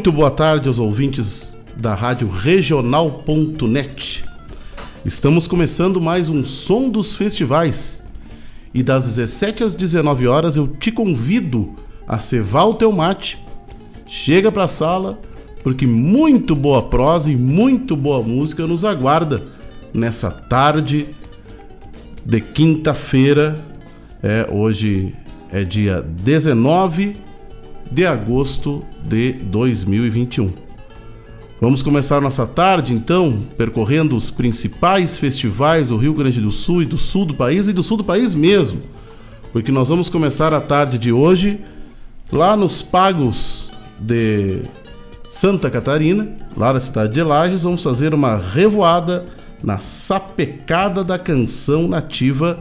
Muito boa tarde aos ouvintes da Rádio Regional.net. Estamos começando mais um Som dos Festivais. E das 17 às 19 horas eu te convido a cevar o teu mate. Chega para a sala, porque muito boa prosa e muito boa música nos aguarda nessa tarde de quinta-feira. É, hoje é dia 19 de agosto de 2021. Vamos começar nossa tarde, então, percorrendo os principais festivais do Rio Grande do Sul e do sul do país e do sul do país mesmo, porque nós vamos começar a tarde de hoje lá nos Pagos de Santa Catarina, lá na cidade de Lages, vamos fazer uma revoada na sapecada da canção nativa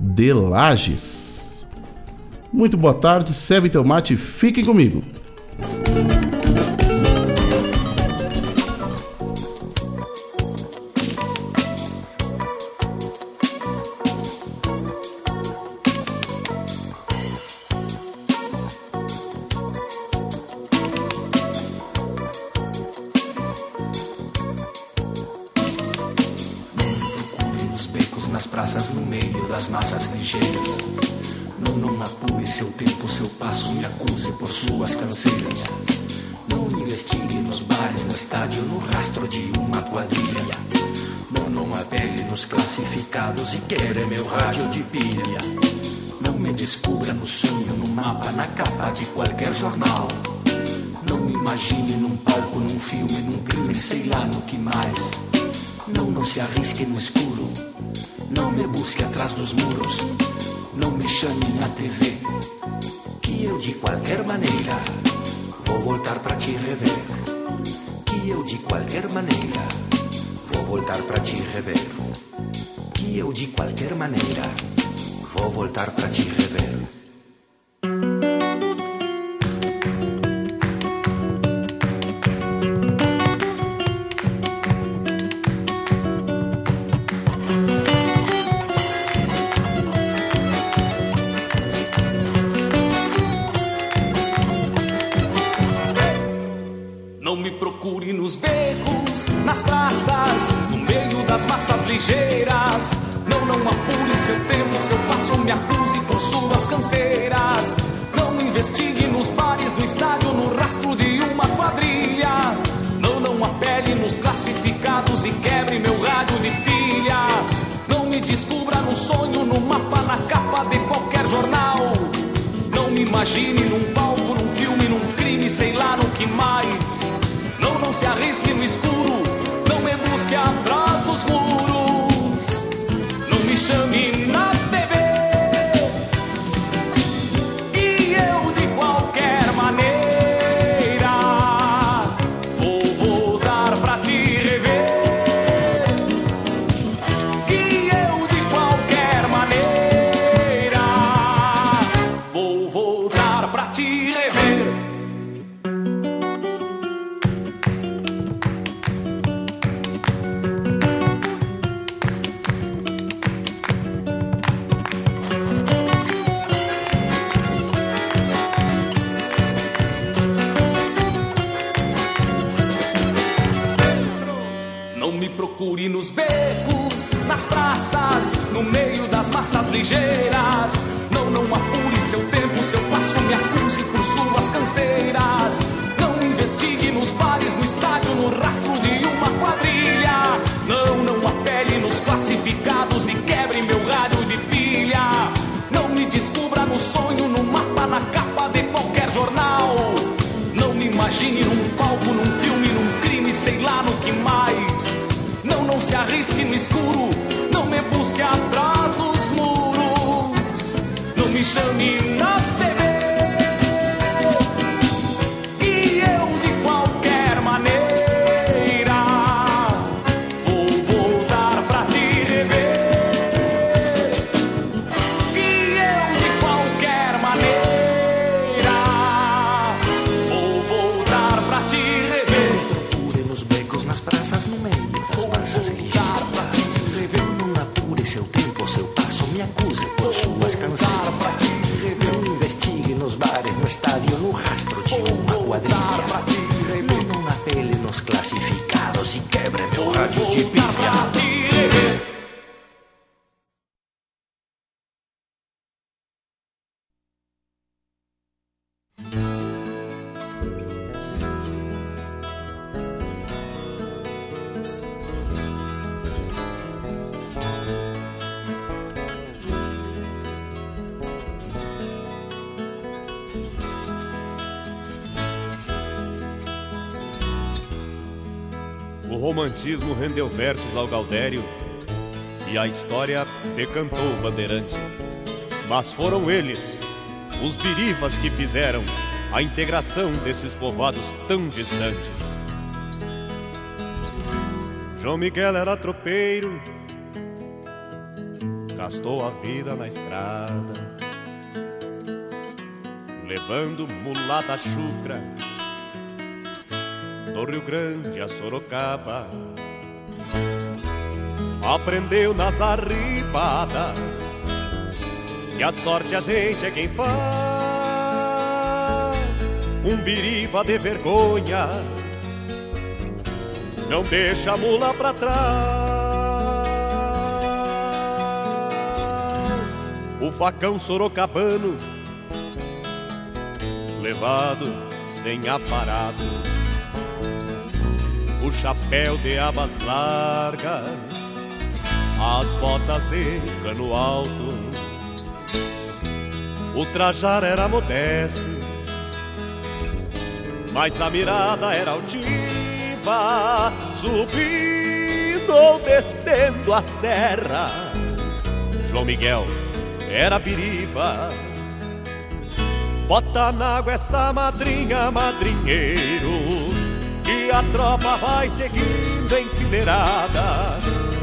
de Lages. Muito boa tarde, serve teu mate e fiquem comigo. Romantismo rendeu versos ao Galdério e a história decantou o bandeirante. Mas foram eles, os birivas, que fizeram a integração desses povoados tão distantes. João Miguel era tropeiro, gastou a vida na estrada, levando mulata chucra do Rio Grande a Sorocaba. Aprendeu nas arribadas que a sorte a gente é quem faz. Um biriva de vergonha não deixa a mula pra trás. O facão sorocabano levado sem aparado. O chapéu de abas largas, as botas de cano alto. O trajar era modesto, mas a mirada era altiva, subindo ou descendo a serra. João Miguel era biriva, bota na água essa madrinha, madrinheiro, que a tropa vai seguindo enfileirada.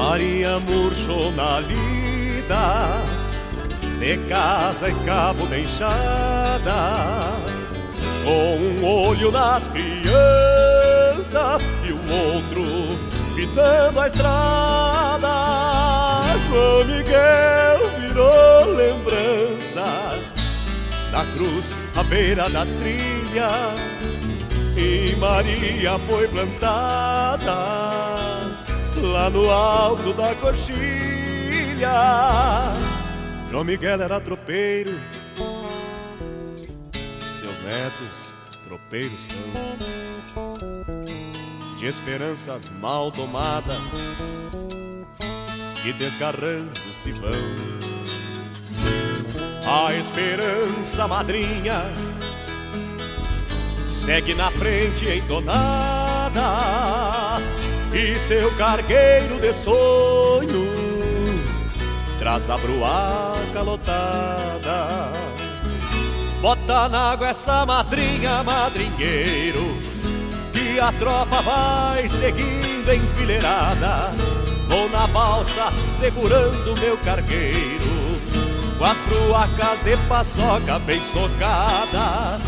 Maria murchou na lida, de casa e cabo de enxada, com um olho nas crianças e o outro fitando a estrada. João Miguel virou lembrança da cruz à beira da trilha e Maria foi plantada lá no alto da coxilha. João Miguel era tropeiro, seus netos tropeiros são, de esperanças mal tomadas e desgarrando se vão. A esperança madrinha segue na frente entonada e seu cargueiro de sonhos traz a bruaca lotada. Bota na água essa madrinha, madrinheiro, que a tropa vai seguindo enfileirada. Vou na balsa segurando meu cargueiro, com as bruacas de paçoca bem socada.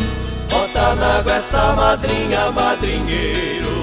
Bota na água essa madrinha, madrinheiro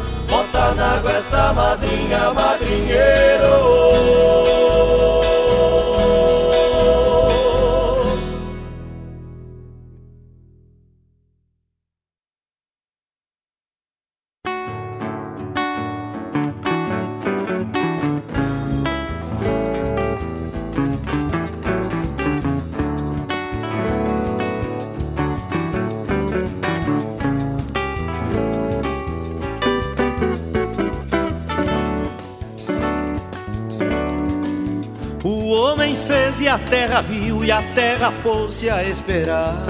Bota na água essa madrinha, madrinheiro e a terra viu e a terra pôs-se a esperar.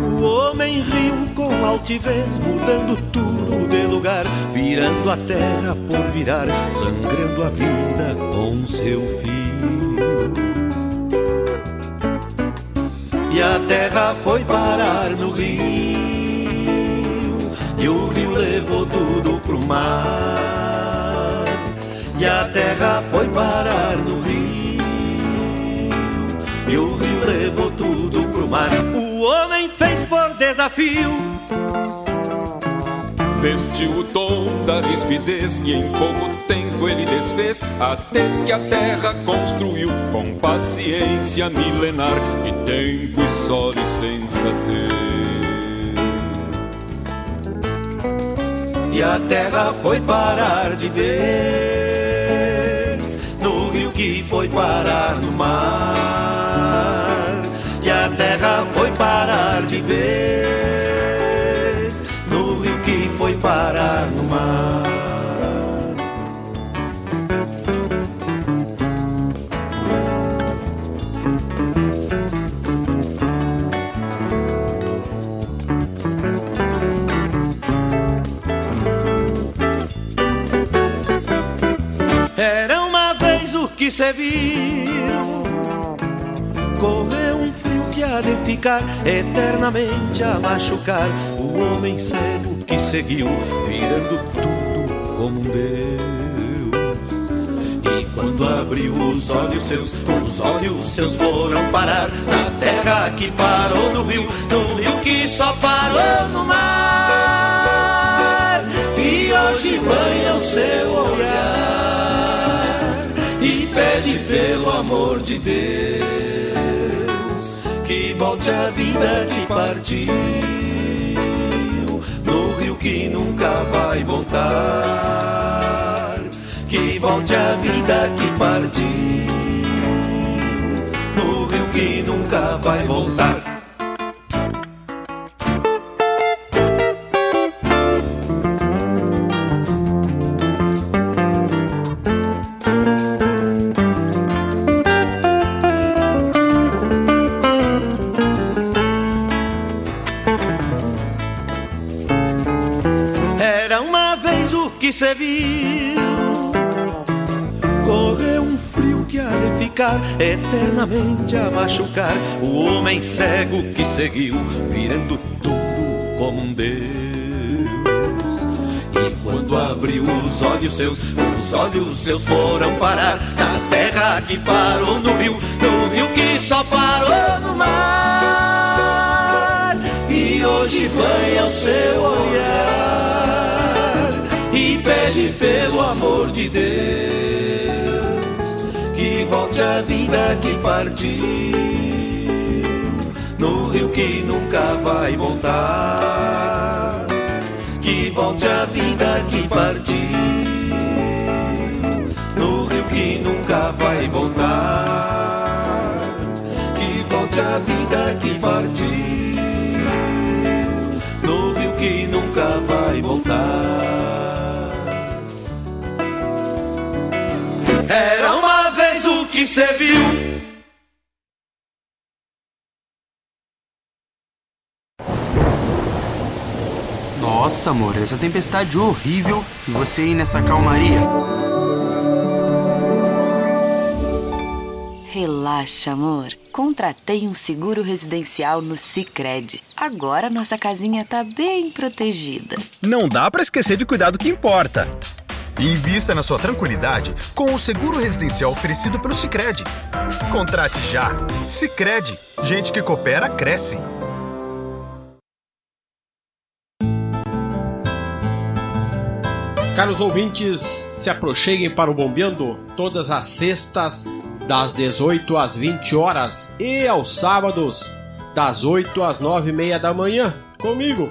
O homem riu com altivez, mudando tudo de lugar. virando a terra por virar, sangrando a vida com seu filho. E a terra foi parar no rio, e o rio levou tudo pro mar. E a terra foi parar no rio, e o rio levou tudo pro mar. O homem fez por desafio Vestiu o tom da rispidez e em pouco tempo ele desfez a tez que a terra construiu com paciência milenar de tempo e só de sensatez. E a terra foi parar de rio que foi parar no mar. E a terra foi parar de vez no rio que foi parar no viu. Correu um frio que há de ficar eternamente a machucar O homem cego que seguiu virando tudo como um Deus. E quando abriu os olhos seus, os olhos seus foram parar Na terra que parou no rio, no rio que só parou no mar. E hoje banha o seu olhar pede pelo amor de Deus Que volte a vida que partiu No rio que nunca vai voltar Que volte a vida que partiu No rio que nunca vai voltar eternamente a machucar O homem cego que seguiu virando tudo como um Deus. E quando abriu os olhos seus, os olhos seus foram parar Na terra que parou no rio, no rio que só parou no mar. E hoje banha o seu olhar E pede pelo amor de Deus volte a vida que partiu. No rio que nunca vai voltar. Que volte a vida que partiu. No rio que nunca vai voltar. Que volte a vida que partiu. No rio que nunca vai voltar que cê viu Nossa, amor, essa tempestade horrível e você aí nessa calmaria. Relaxa, amor. Contratei um seguro residencial no Sicredi. Agora nossa casinha tá bem protegida. Não dá pra esquecer de cuidar do que importa. Invista na sua tranquilidade com o seguro residencial oferecido pelo Sicredi. Contrate já. Sicredi. Gente que coopera cresce. Caros ouvintes, se aproxeguem para o Bombeando todas as sextas, das 18 às 20 horas e aos sábados, das 8 às 9 e meia da manhã, comigo,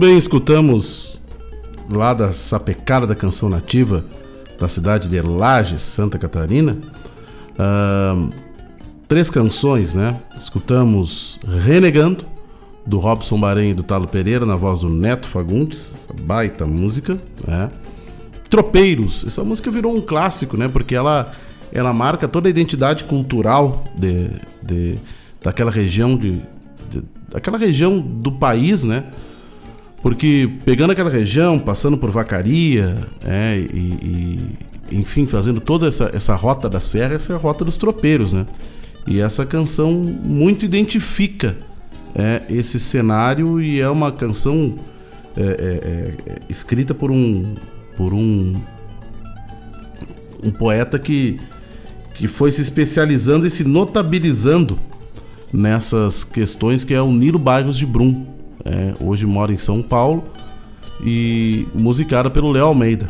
Bem, escutamos lá da sapecada da canção nativa da cidade de Lages, Santa Catarina. Uh, três canções, né? Escutamos Renegando, do Robson Bahrein e do Talo Pereira, na voz do Neto Fagundes, essa baita música, né? Tropeiros, essa música virou um clássico, né? Porque ela, ela marca toda a identidade cultural de, de daquela região de, de daquela região do país, né? Porque pegando aquela região, passando por Vacaria, é, e, e, enfim, fazendo toda essa, essa rota da serra, essa é a rota dos tropeiros, né? E essa canção muito identifica é, esse cenário e é uma canção é, é, é escrita por um por um um poeta que que foi se especializando e se notabilizando nessas questões que é o Nilo Bairros de Brum. É, hoje mora em São Paulo e musicada pelo Léo Almeida.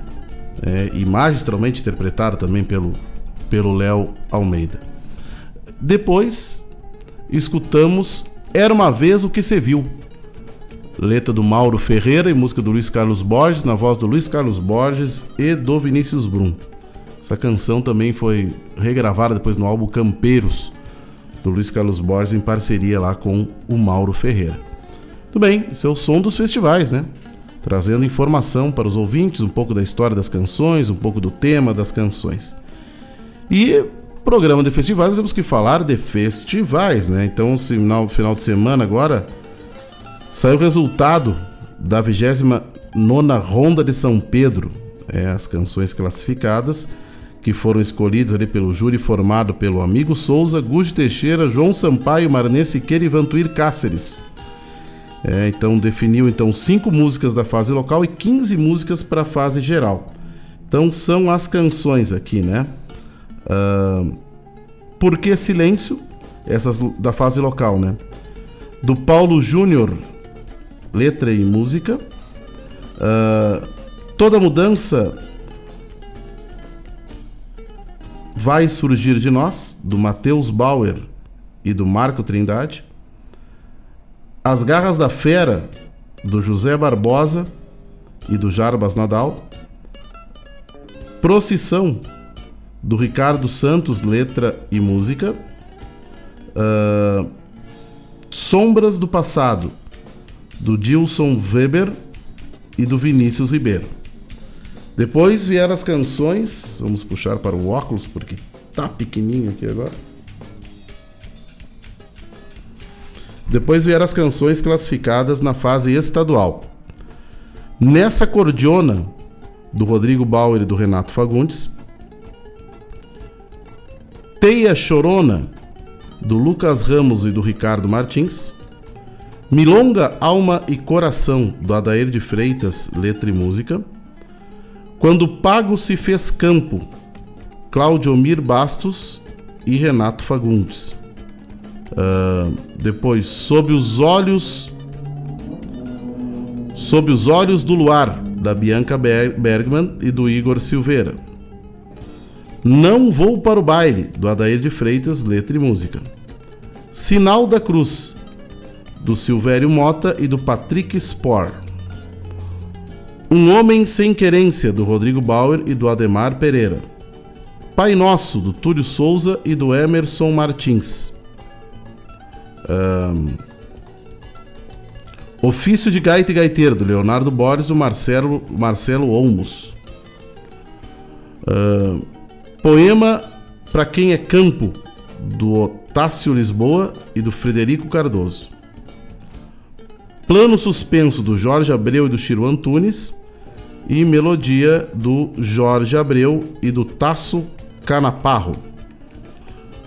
É, e magistralmente interpretada também pelo pelo Léo Almeida. Depois escutamos Era uma vez o que se viu. Letra do Mauro Ferreira e música do Luiz Carlos Borges, na voz do Luiz Carlos Borges e do Vinícius Brum. Essa canção também foi regravada depois no álbum Campeiros, do Luiz Carlos Borges, em parceria lá com o Mauro Ferreira. Tudo bem, esse é o som dos festivais, né? Trazendo informação para os ouvintes, um pouco da história das canções, um pouco do tema das canções. E programa de festivais, temos que falar de festivais, né? Então, no final de semana agora saiu o resultado da 29 Ronda de São Pedro, é, as canções classificadas que foram escolhidas ali pelo júri formado pelo Amigo Souza, Gude Teixeira, João Sampaio, Marnê Siqueira e Vantuir Cáceres. É, então definiu então cinco músicas da fase local e 15 músicas para a fase geral. Então são as canções aqui, né? Uh, Por que Silêncio? Essas da fase local, né? Do Paulo Júnior, letra e música. Uh, toda mudança vai surgir de nós, do Matheus Bauer e do Marco Trindade. As Garras da Fera, do José Barbosa e do Jarbas Nadal. Procissão, do Ricardo Santos, letra e música. Uh, Sombras do Passado, do Dilson Weber e do Vinícius Ribeiro. Depois vieram as canções, vamos puxar para o óculos porque tá pequenininho aqui agora. Depois vieram as canções classificadas na fase estadual. Nessa cordiona do Rodrigo Bauer e do Renato Fagundes, Teia Chorona, do Lucas Ramos e do Ricardo Martins. Milonga, Alma e Coração, do Adair de Freitas, letra e música. Quando Pago se fez campo, Cláudio Mir Bastos e Renato Fagundes. Uh, depois, Sob os Olhos. Sob os Olhos do Luar, da Bianca Bergman e do Igor Silveira. Não Vou para o Baile, do Adair de Freitas, letra e música. Sinal da Cruz, do Silvério Mota e do Patrick Spor. Um Homem Sem Querência, do Rodrigo Bauer e do Ademar Pereira. Pai Nosso, do Túlio Souza e do Emerson Martins. Um... Ofício de Gaita e Gaiteiro, do Leonardo Borges do Marcelo, Marcelo Olmos. Poema Para Quem é Campo, do Otácio Lisboa e do Frederico Cardoso. Plano Suspenso, do Jorge Abreu e do Chiro Antunes. E Melodia, do Jorge Abreu e do Tasso Canaparro.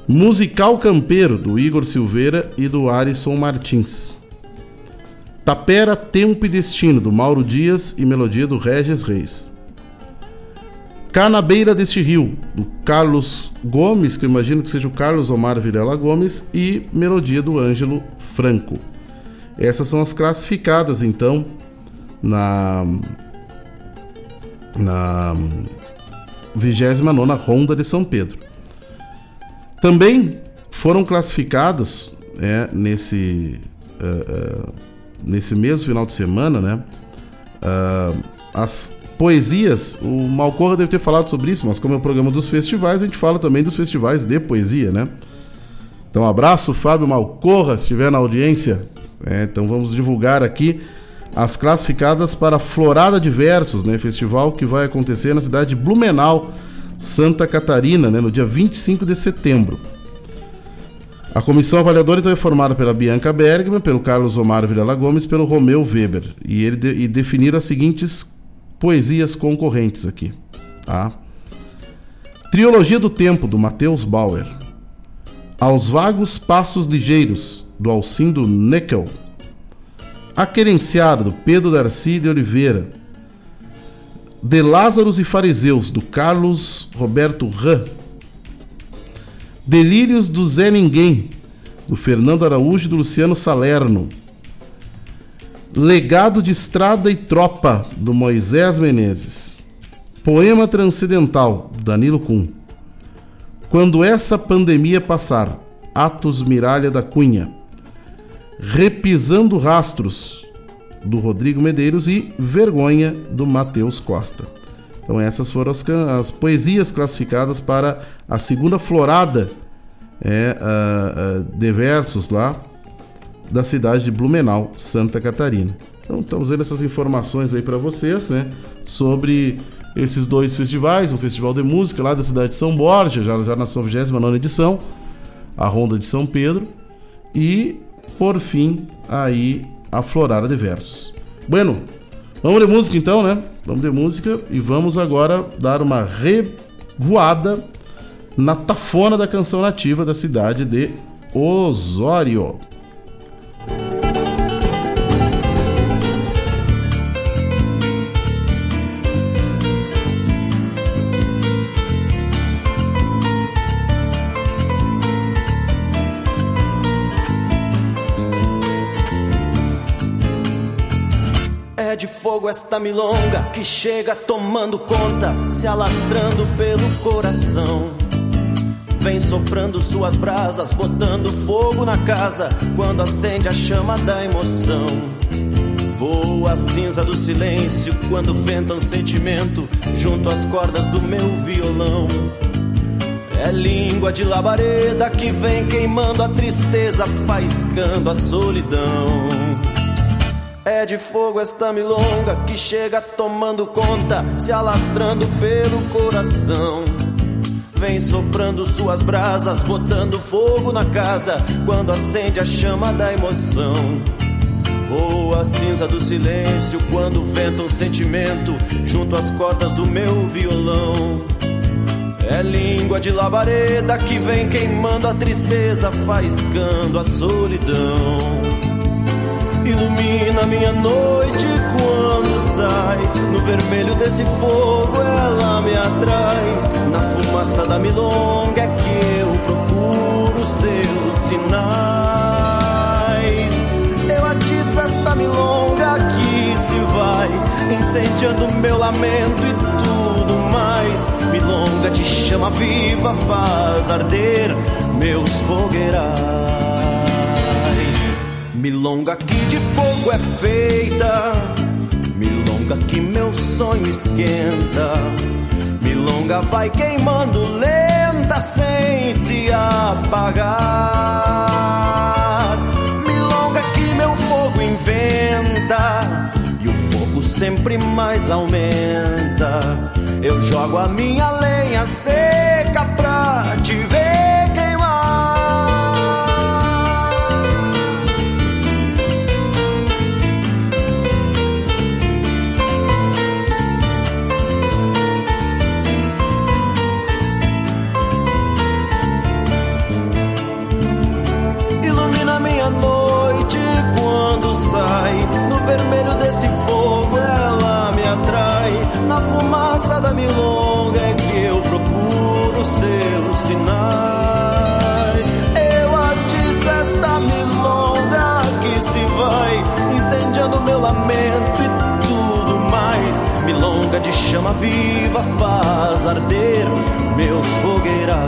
Musical Campeiro, do Igor Silveira e do Arisson Martins. Tapera, Tempo e Destino, do Mauro Dias e melodia do Regis Reis. Cá na beira deste rio, do Carlos Gomes, que eu imagino que seja o Carlos Omar Vilela Gomes, e melodia do Ângelo Franco. Essas são as classificadas, então, na na 29 Ronda de São Pedro. Também foram classificados é, nesse, uh, uh, nesse mesmo final de semana, né? Uh, as poesias, o Malcorra deve ter falado sobre isso, mas como é o programa dos festivais, a gente fala também dos festivais de poesia, né? Então, um abraço, Fábio Malcorra, se estiver na audiência. É, então, vamos divulgar aqui as classificadas para Florada de Versos, né? Festival que vai acontecer na cidade de Blumenau, Santa Catarina, né? No dia 25 de setembro. A comissão avaliadora então é formada pela Bianca Bergman, pelo Carlos Omar Vilela Gomes, pelo Romeu Weber. E ele de, e definiram as seguintes poesias concorrentes aqui. Tá? Trilogia do Tempo, do Matheus Bauer. Aos Vagos Passos Ligeiros, do Alcindo Neckel. A Querenciada, do Pedro Darcy de Oliveira. De Lázaros e Fariseus, do Carlos Roberto Ran. Delírios do Zé Ninguém, do Fernando Araújo e do Luciano Salerno. Legado de Estrada e Tropa, do Moisés Menezes. Poema Transcendental, do Danilo Kuhn. Quando essa pandemia passar, Atos Miralha da Cunha. Repisando Rastros, do Rodrigo Medeiros e Vergonha, do Matheus Costa. Então essas foram as, as poesias classificadas para a segunda florada é, uh, uh, de versos lá da cidade de Blumenau, Santa Catarina. Então estamos vendo essas informações aí para vocês, né, sobre esses dois festivais, um festival de música lá da cidade de São Borja, já, já na sua 29 edição, a Ronda de São Pedro, e por fim aí a Florada de Versos. Bueno, vamos de música então, né? Vamos de música e vamos agora dar uma revoada na tafona da canção nativa da cidade de Osório. Fogo esta milonga que chega tomando conta, se alastrando pelo coração. Vem soprando suas brasas, botando fogo na casa quando acende a chama da emoção. Voa a cinza do silêncio quando venta um sentimento junto às cordas do meu violão. É língua de labareda que vem queimando a tristeza, faiscando a solidão. É de fogo esta milonga que chega tomando conta, se alastrando pelo coração. Vem soprando suas brasas, botando fogo na casa, quando acende a chama da emoção. Voa a cinza do silêncio quando venta um sentimento junto às cordas do meu violão. É língua de labareda que vem queimando a tristeza, faiscando a solidão. Ilumina minha noite quando sai. No vermelho desse fogo ela me atrai. Na fumaça da milonga é que eu procuro seus sinais. Eu atiço esta milonga que se vai, incendiando meu lamento e tudo mais. Milonga de chama viva faz arder meus fogueirais. Milonga que de fogo é feita, milonga que meu sonho esquenta. Milonga vai queimando lenta sem se apagar. Milonga que meu fogo inventa e o fogo sempre mais aumenta. Eu jogo a minha lenha seca pra te ver de chama viva faz arder meus fogueirais.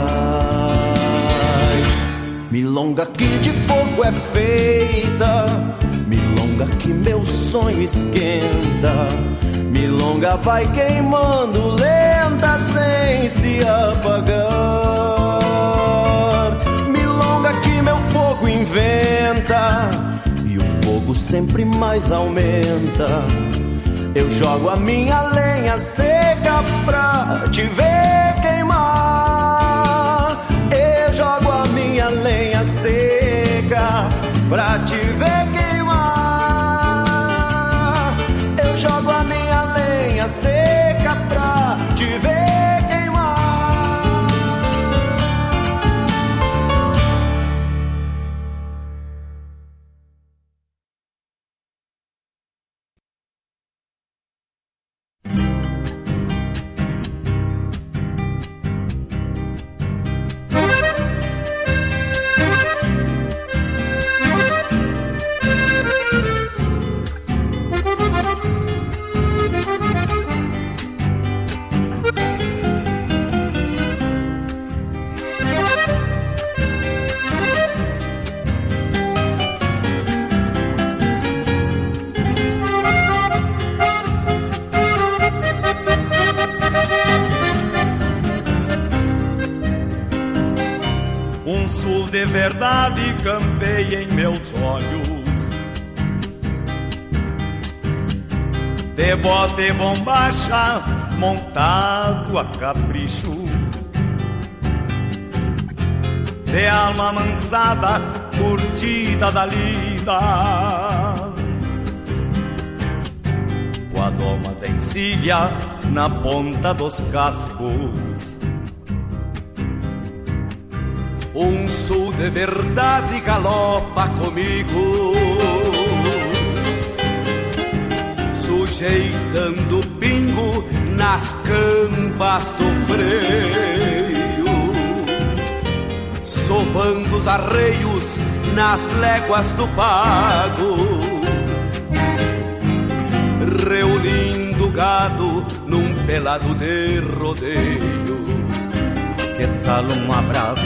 Milonga que de fogo é feita milonga que sonho esquenta. Milonga vai queimando lenta sem se apagar. Milonga que meu fogo inventa e o fogo sempre mais aumenta. Eu jogo a minha lenha seca pra te ver queimar. Eu jogo a minha lenha seca pra te verdade campeia em meus olhos. De bota e bombacha, montado a capricho. De alma mansada, curtida da lida. Com a doma da encilha na ponta dos cascos. De verdade galopa comigo, sujeitando pingo nas cambas do freio, sovando os arreios nas léguas do pago, reunindo gado num pelado de rodeio. Que tal um abraço,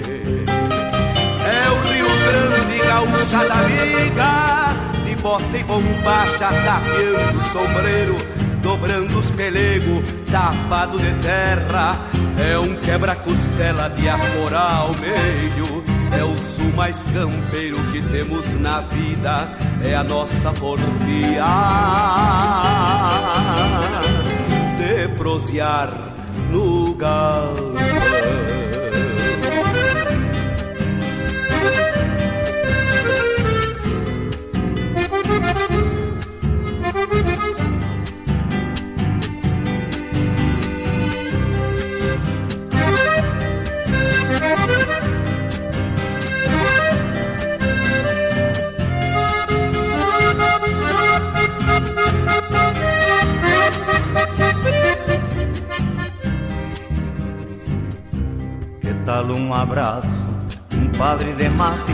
Grande, gaúcha da amiga, de bota e bombacha, tapeando o sombreiro, dobrando os pelegos, tapado de terra. É um quebra-costela de atorar ao meio. É o sul mais campeiro que temos na vida, é a nossa porfia de prosear no galpão. Um abraço, um padre de mate?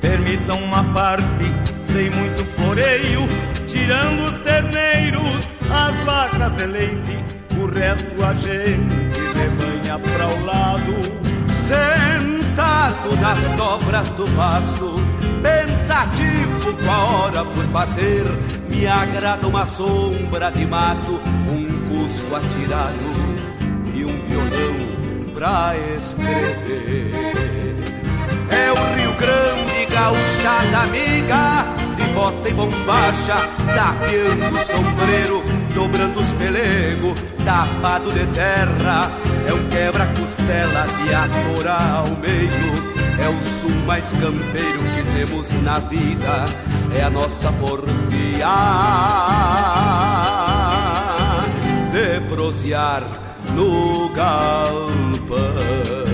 Permitam uma parte, sem muito floreio, tirando os terneiros, as vacas de leite, o resto a gente rebanha pra o lado. Sentado nas dobras do pasto, pensativo com a hora por fazer, me agrada uma sombra de mato, um cusco atirado pra escrever. É o Rio Grande, gaúcha amiga, de bota e bombacha, tapeando o sombreiro, dobrando os pelegos, tapado de terra. É um quebra-costela de atorar ao meio. É o sul mais campeiro que temos na vida, é a nossa porfia de prosear no galpão.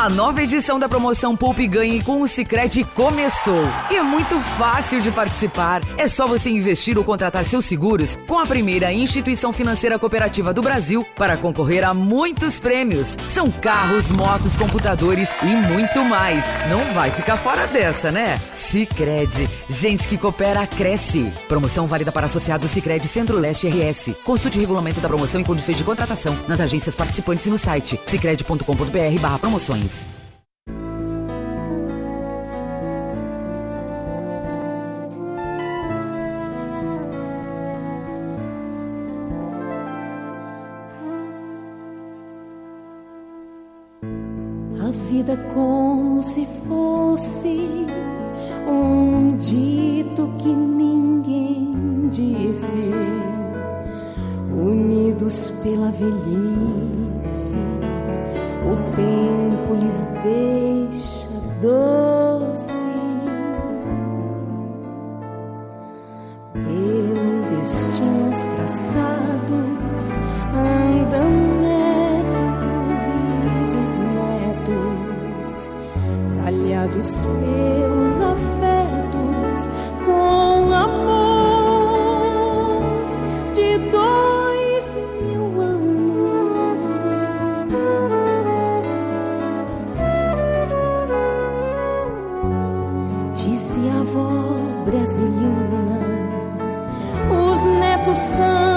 A nova edição da promoção Poupe Ganhe com o Sicredi começou. E é muito fácil de participar. É só você investir ou contratar seus seguros com a primeira instituição financeira cooperativa do Brasil para concorrer a muitos prêmios. São carros, motos, computadores e muito mais. Não vai ficar fora dessa, né? Sicredi, gente que coopera cresce. Promoção válida para associados Sicredi Centro-Leste RS. Consulte o regulamento da promoção e condições de contratação nas agências participantes e no site sicredi.com.br/promoções. A vida como se fosse um dito que ninguém disse, unidos pela velhice, o tempo lhes deixa doce. Pelos destinos traçados andam netos e bisnetos, talhados pelos afetos brasiliana, os netos são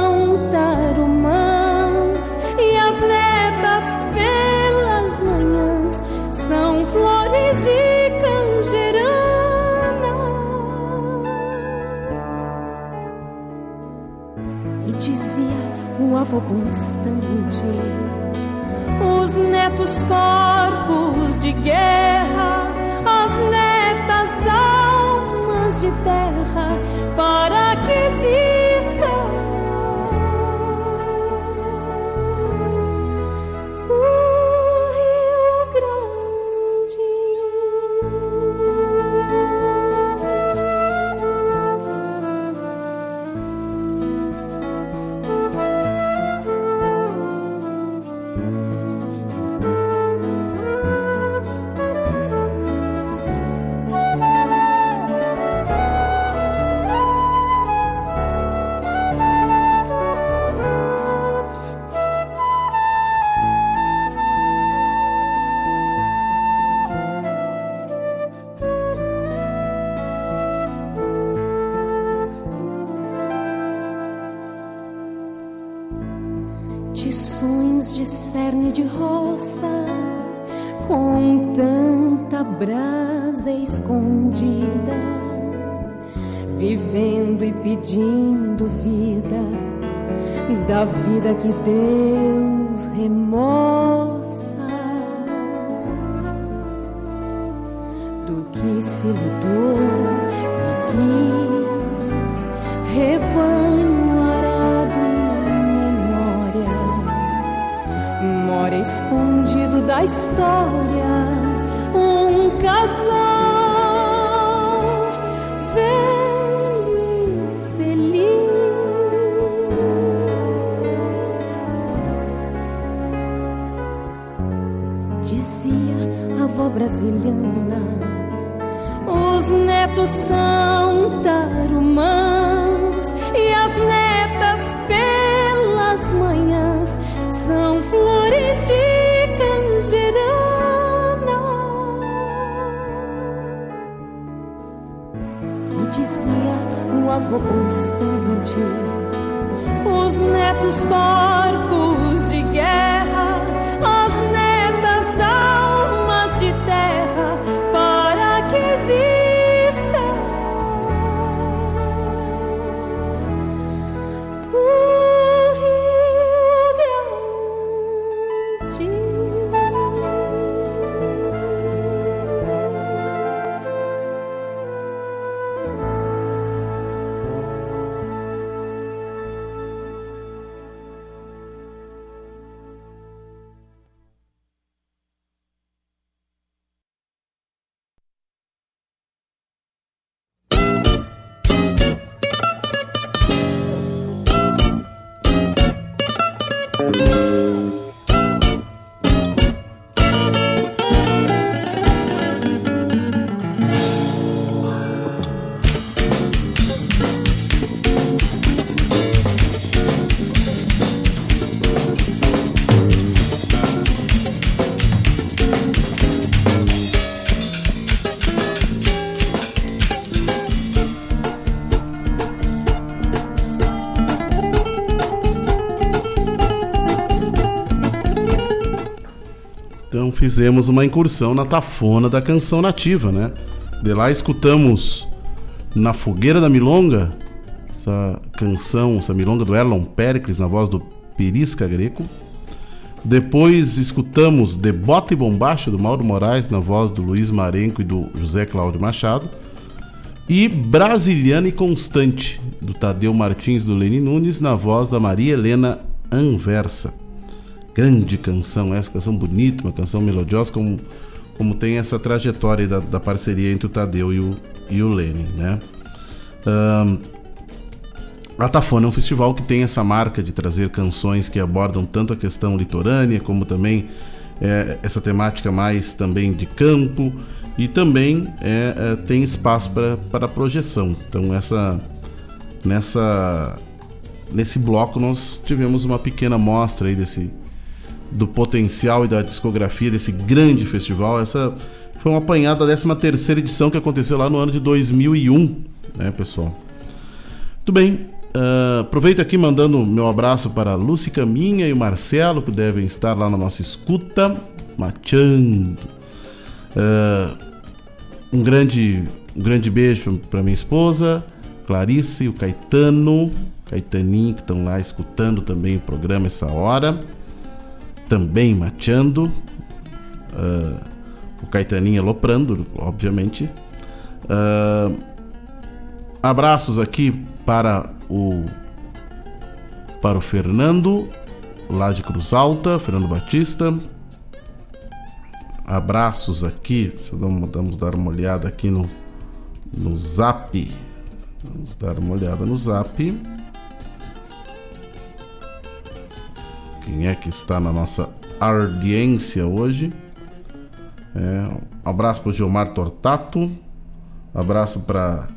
o avô constante, os netos corpos de guerra, as netas almas de terra, para que exista que Deus зельем. Fizemos uma incursão na tafona da canção nativa, né? De lá escutamos Na Fogueira da Milonga, essa canção, essa milonga do Erlon Pericles na voz do Perisca Greco. Depois escutamos De Bota e Bombacha do Mauro Moraes na voz do Luiz Marenco e do José Cláudio Machado. E Brasiliana e Constante do Tadeu Martins do Leni Nunes na voz da Maria Helena Anversa. Grande canção, essa canção bonita, uma canção melodiosa, como, como tem essa trajetória da, da parceria entre o Tadeu e o, e o Lene, né? Um, a Tafona é um festival que tem essa marca de trazer canções que abordam tanto a questão litorânea, como também é, essa temática mais também de campo e também é, é, tem espaço para projeção. Então essa nessa nesse bloco nós tivemos uma pequena mostra aí desse do potencial e da discografia desse grande festival. Essa foi uma apanhada da 13 terceira edição que aconteceu lá no ano de 2001, né, pessoal? Muito bem, Uh, aproveito aqui mandando meu abraço para Lúcia Caminha e o Marcelo, que devem estar lá na nossa escuta, machando. Uh, um, grande, um grande beijo para minha esposa, Clarice, o Caetano, Caetaninho, que estão lá escutando também o programa essa hora. Também machando. Uh, o Caetaninho aloprando, obviamente. abraços aqui para o para o Fernando lá de Cruz Alta, Fernando Batista. Abraços aqui, vamos, vamos dar uma olhada aqui no, no Zap. Vamos dar uma olhada no Zap. Quem é que está na nossa audiência hoje? É, um abraço para o Gilmar Tortato. abraço para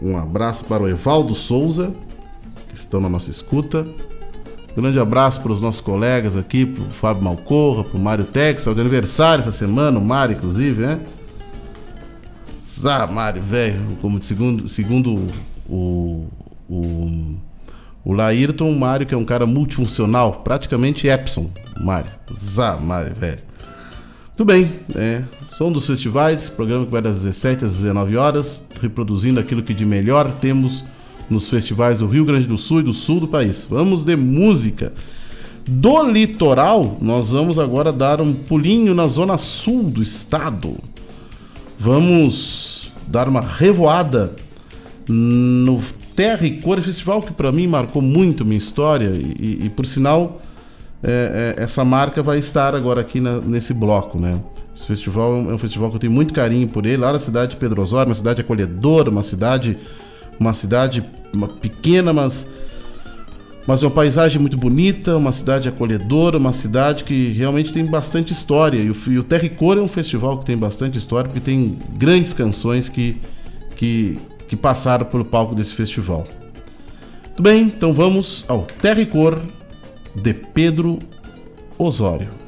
um abraço para o Evaldo Souza, que estão na nossa escuta. Um grande abraço para os nossos colegas aqui, para o Fábio Malcorra, para o Mário Tex, é de aniversário essa semana, o Mário, inclusive, né? Ah, Mário, velho, como segundo, segundo o, o, o Laírton, Mário, que é um cara multifuncional, praticamente Epson, Mário. Zá, Mário, velho. Tudo bem, é, som dos festivais, programa que vai das 17 às 19 horas, reproduzindo aquilo que de melhor temos nos festivais do Rio Grande do Sul e do sul do país. Vamos de música. Do litoral, nós vamos agora dar um pulinho na zona sul do estado. Vamos dar uma revoada no Terra e Cor Festival, que para mim marcou muito minha história e, e, por sinal é, é, essa marca vai estar agora aqui na, nesse bloco, né? Esse festival é um festival que eu tenho muito carinho por ele, lá na cidade de Pedro Osório, uma cidade acolhedora, uma cidade, uma cidade pequena, mas mas uma paisagem muito bonita, uma cidade acolhedora, uma cidade que realmente tem bastante história. E o, e o Terra e Cor é um festival que tem bastante história, porque tem grandes canções que, que, que passaram pelo palco desse festival. Muito bem, então vamos ao Terra e Cor de Pedro Osório.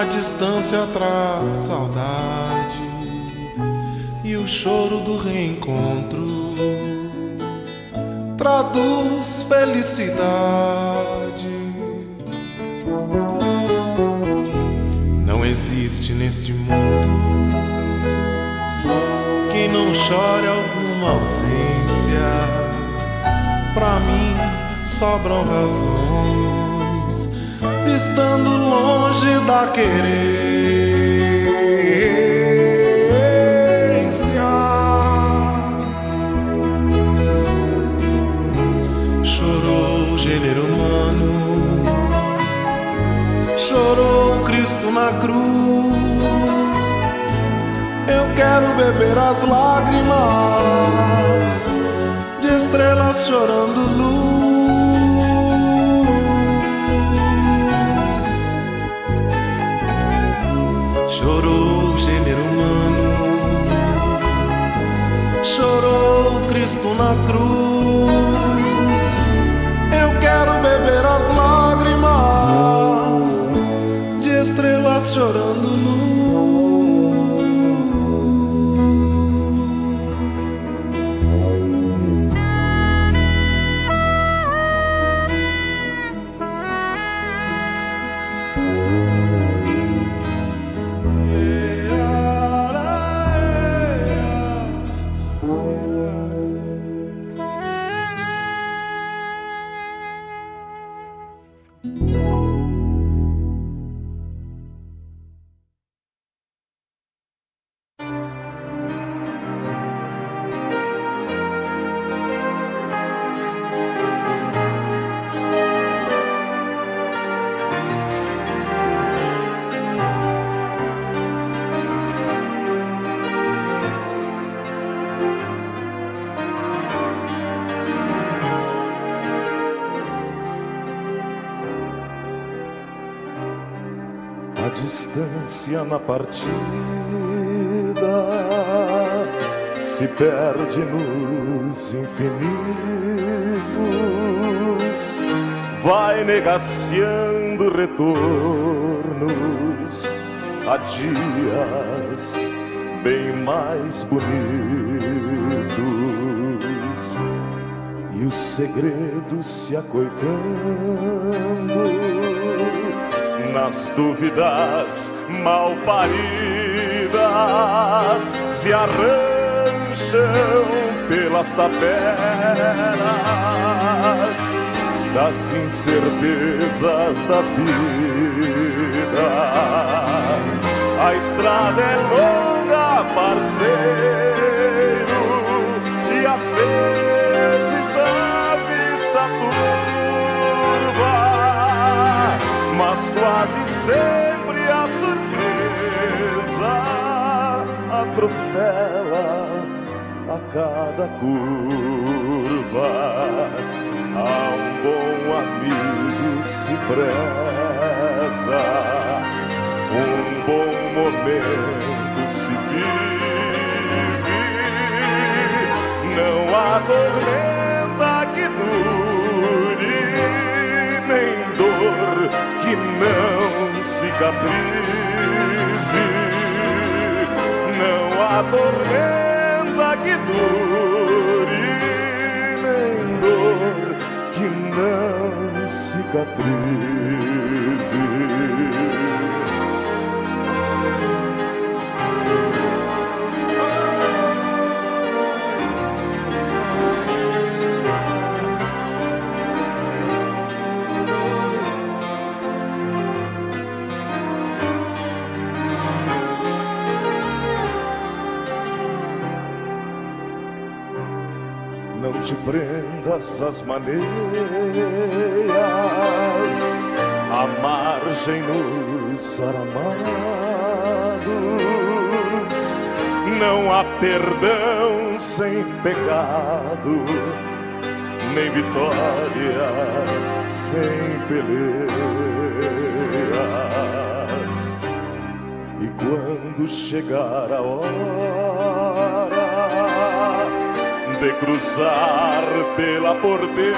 A distância traz saudade e o choro do reencontro traduz felicidade. Não existe neste mundo quem não chore alguma ausência. Pra mim sobram razões, estando longe da querência. Chorou o gênero humano, chorou Cristo na cruz. Eu quero beber as lágrimas de estrelas chorando luz. Chorou o gênero humano, chorou Cristo na cruz. Eu quero beber as lágrimas de estrelas chorando na partida se perde nos infinitos, vai negaciando retornos a dias bem mais bonitos. E os segredos se acoitando nas dúvidas mal paridas se arranjam pelas tabelas das incertezas da vida. A estrada é longa, parceiro, e às vezes a vista turva mas quase sempre a surpresa atropela a cada curva. A um bom amigo se preza, um bom momento se vive. Não há que que cicatrize, não há tormenta que dure, nem dor que não cicatrize. Te prendas às maneiras, à margem nos aramados. Não há perdão sem pecado, nem vitória sem peleas. E quando chegar a hora de cruzar pela porteira,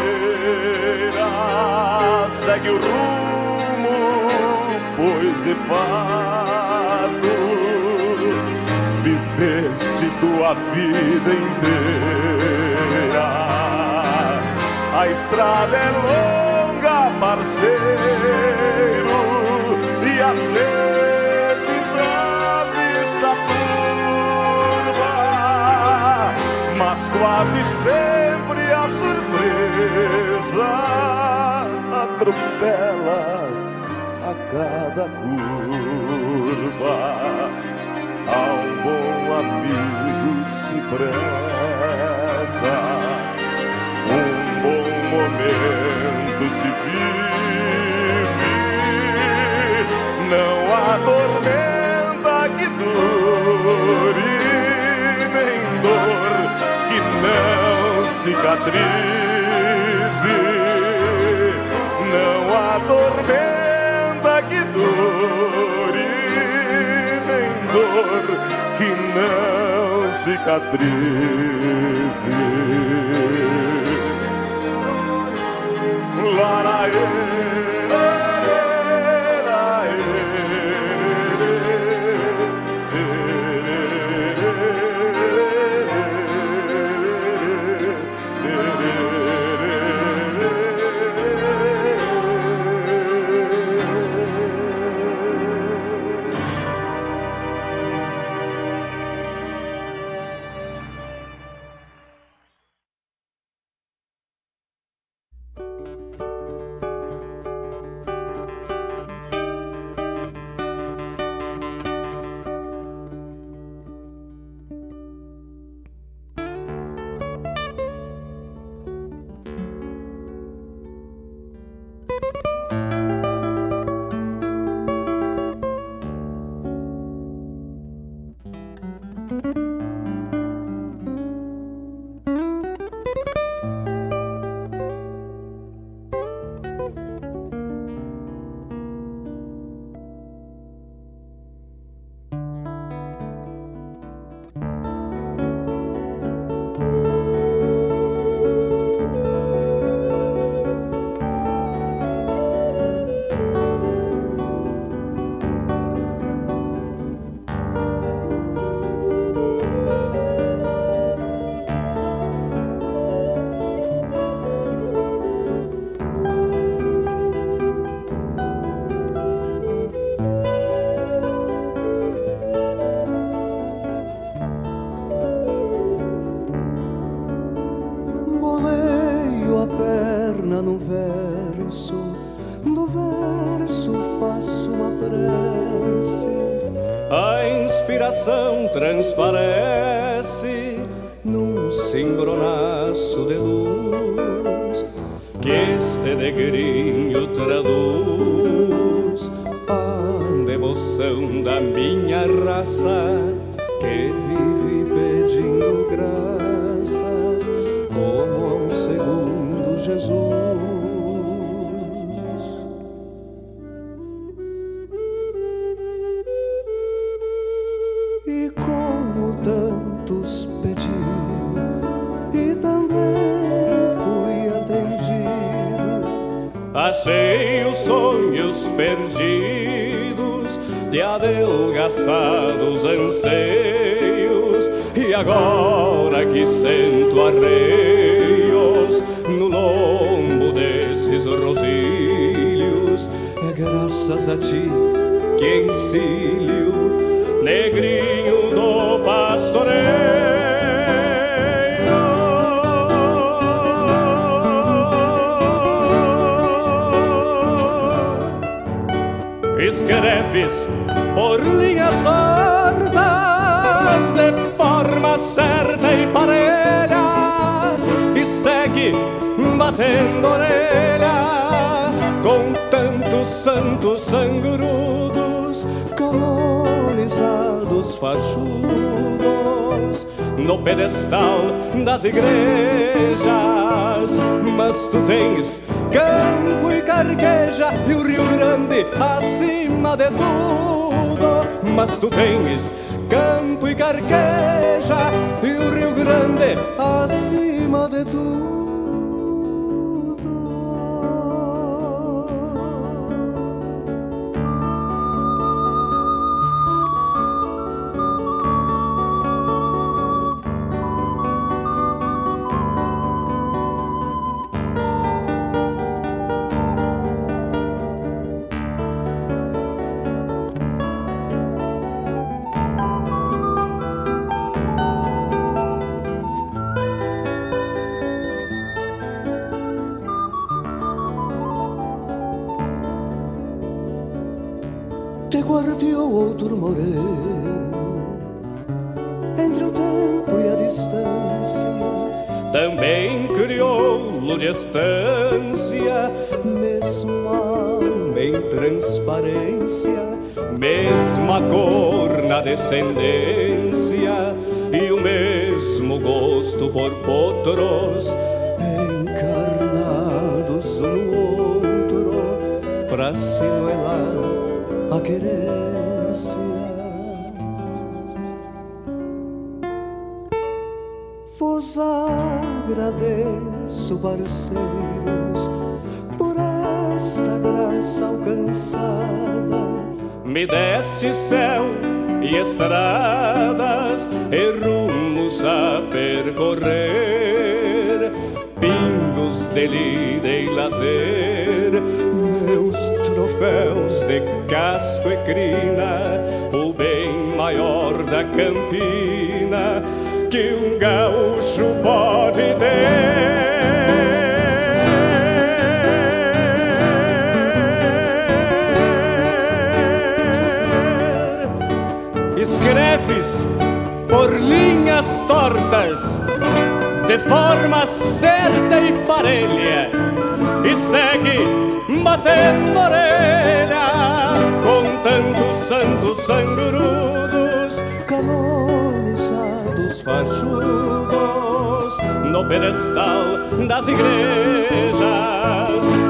segue o rumo, pois de fato viveste tua vida inteira. A estrada é longa, parceiro, e às vezes mas quase sempre a surpresa atropela a cada curva. A um bom amigo se preza, um bom momento se vive. Não há tormenta que dure, que não cicatrize. Não há que dure, nem dor que não cicatrize. A Mas tu tens campo e carqueja e o Rio Grande alcançada. Me deste céu e estradas e rumos a percorrer, pingos de lida e lazer, meus troféus de casco e crina, o bem maior da campina que um gaúcho pode ter. Escreves por linhas tortas, de forma certa e parelha, e segue batendo orelha com tantos santos sangrudos canonizados fachudos no pedestal das igrejas.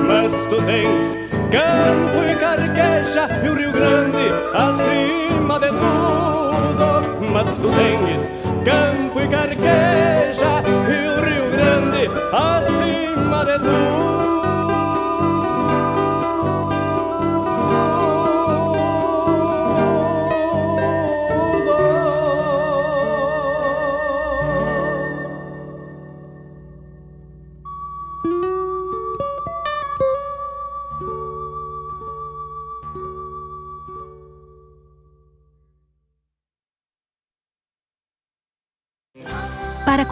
Mas tu tens campo e carqueja e o Rio Grande acima de tudo. Mas tu tens campo e carqueja e o Rio Grande acima de tudo.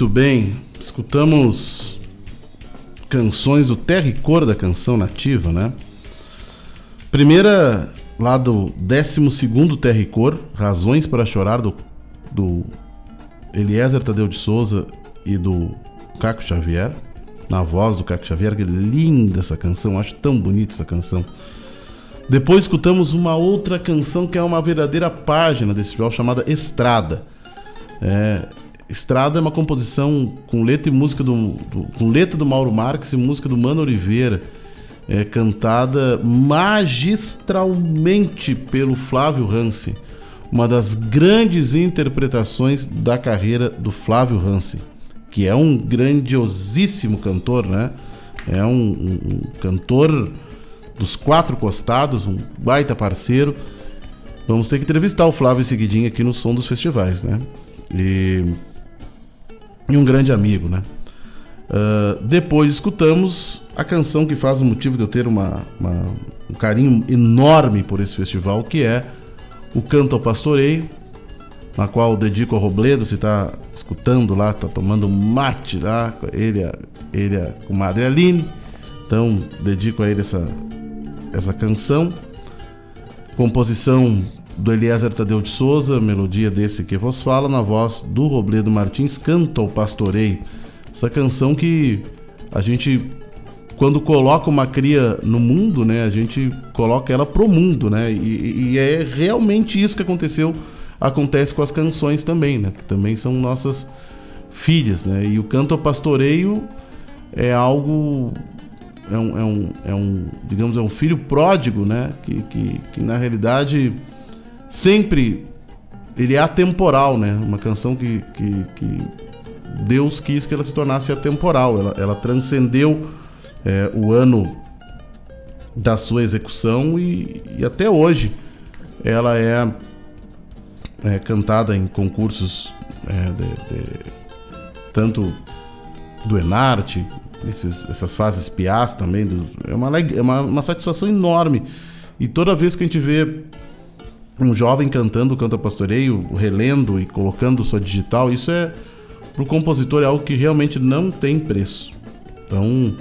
Muito bem, escutamos canções do terra e cor da canção nativa, né? Primeira lá do 12 Terra e Cor, Razões para Chorar, do, do Eliezer Tadeu de Souza e do Caco Xavier, na voz do Caco Xavier, que linda essa canção, acho tão bonita essa canção. Depois escutamos uma outra canção que é uma verdadeira página desse festival chamada Estrada. É, Estrada é uma composição com letra e música do, do, com letra do Mauro Marques e música do Mano Oliveira, é, cantada magistralmente pelo Flávio Hansen, uma das grandes interpretações da carreira do Flávio Hansen, que é um grandiosíssimo cantor, né? É um, um, um cantor dos quatro costados, um baita parceiro. Vamos ter que entrevistar o Flávio em seguidinho aqui no Som dos Festivais, né? E, e um grande amigo, né? Uh, depois escutamos a canção que faz o motivo de eu ter uma, uma, um carinho enorme por esse festival, que é o Canto ao Pastoreio, na qual dedico ao Robledo, se está escutando lá, está tomando mate lá, ele, ele a comadre Aline, então dedico a ele essa, essa canção. Composição do Eliezer Tadeu de Souza, melodia desse que vos fala, na voz do Robledo Martins, Canto ao Pastoreio. Essa canção que a gente, quando coloca uma cria no mundo, né, a gente coloca ela pro mundo, né? E, e é realmente isso que aconteceu, acontece com as canções também, né? Que também são nossas filhas, né? E o canto ao pastoreio é algo é um, é um, é um digamos é um filho pródigo né que, que, que na realidade sempre ele é atemporal né uma canção que, que, que Deus quis que ela se tornasse atemporal ela, ela transcendeu é, o ano da sua execução e, e até hoje ela é, é, cantada em concursos é, de, de, tanto do Enarte esses, essas fases piás também. Do, é uma, é uma, uma, satisfação enorme. E toda vez que a gente vê um jovem cantando o canto pastoreio, relendo e colocando sua digital, isso é, para o compositor, é algo que realmente não tem preço. Então,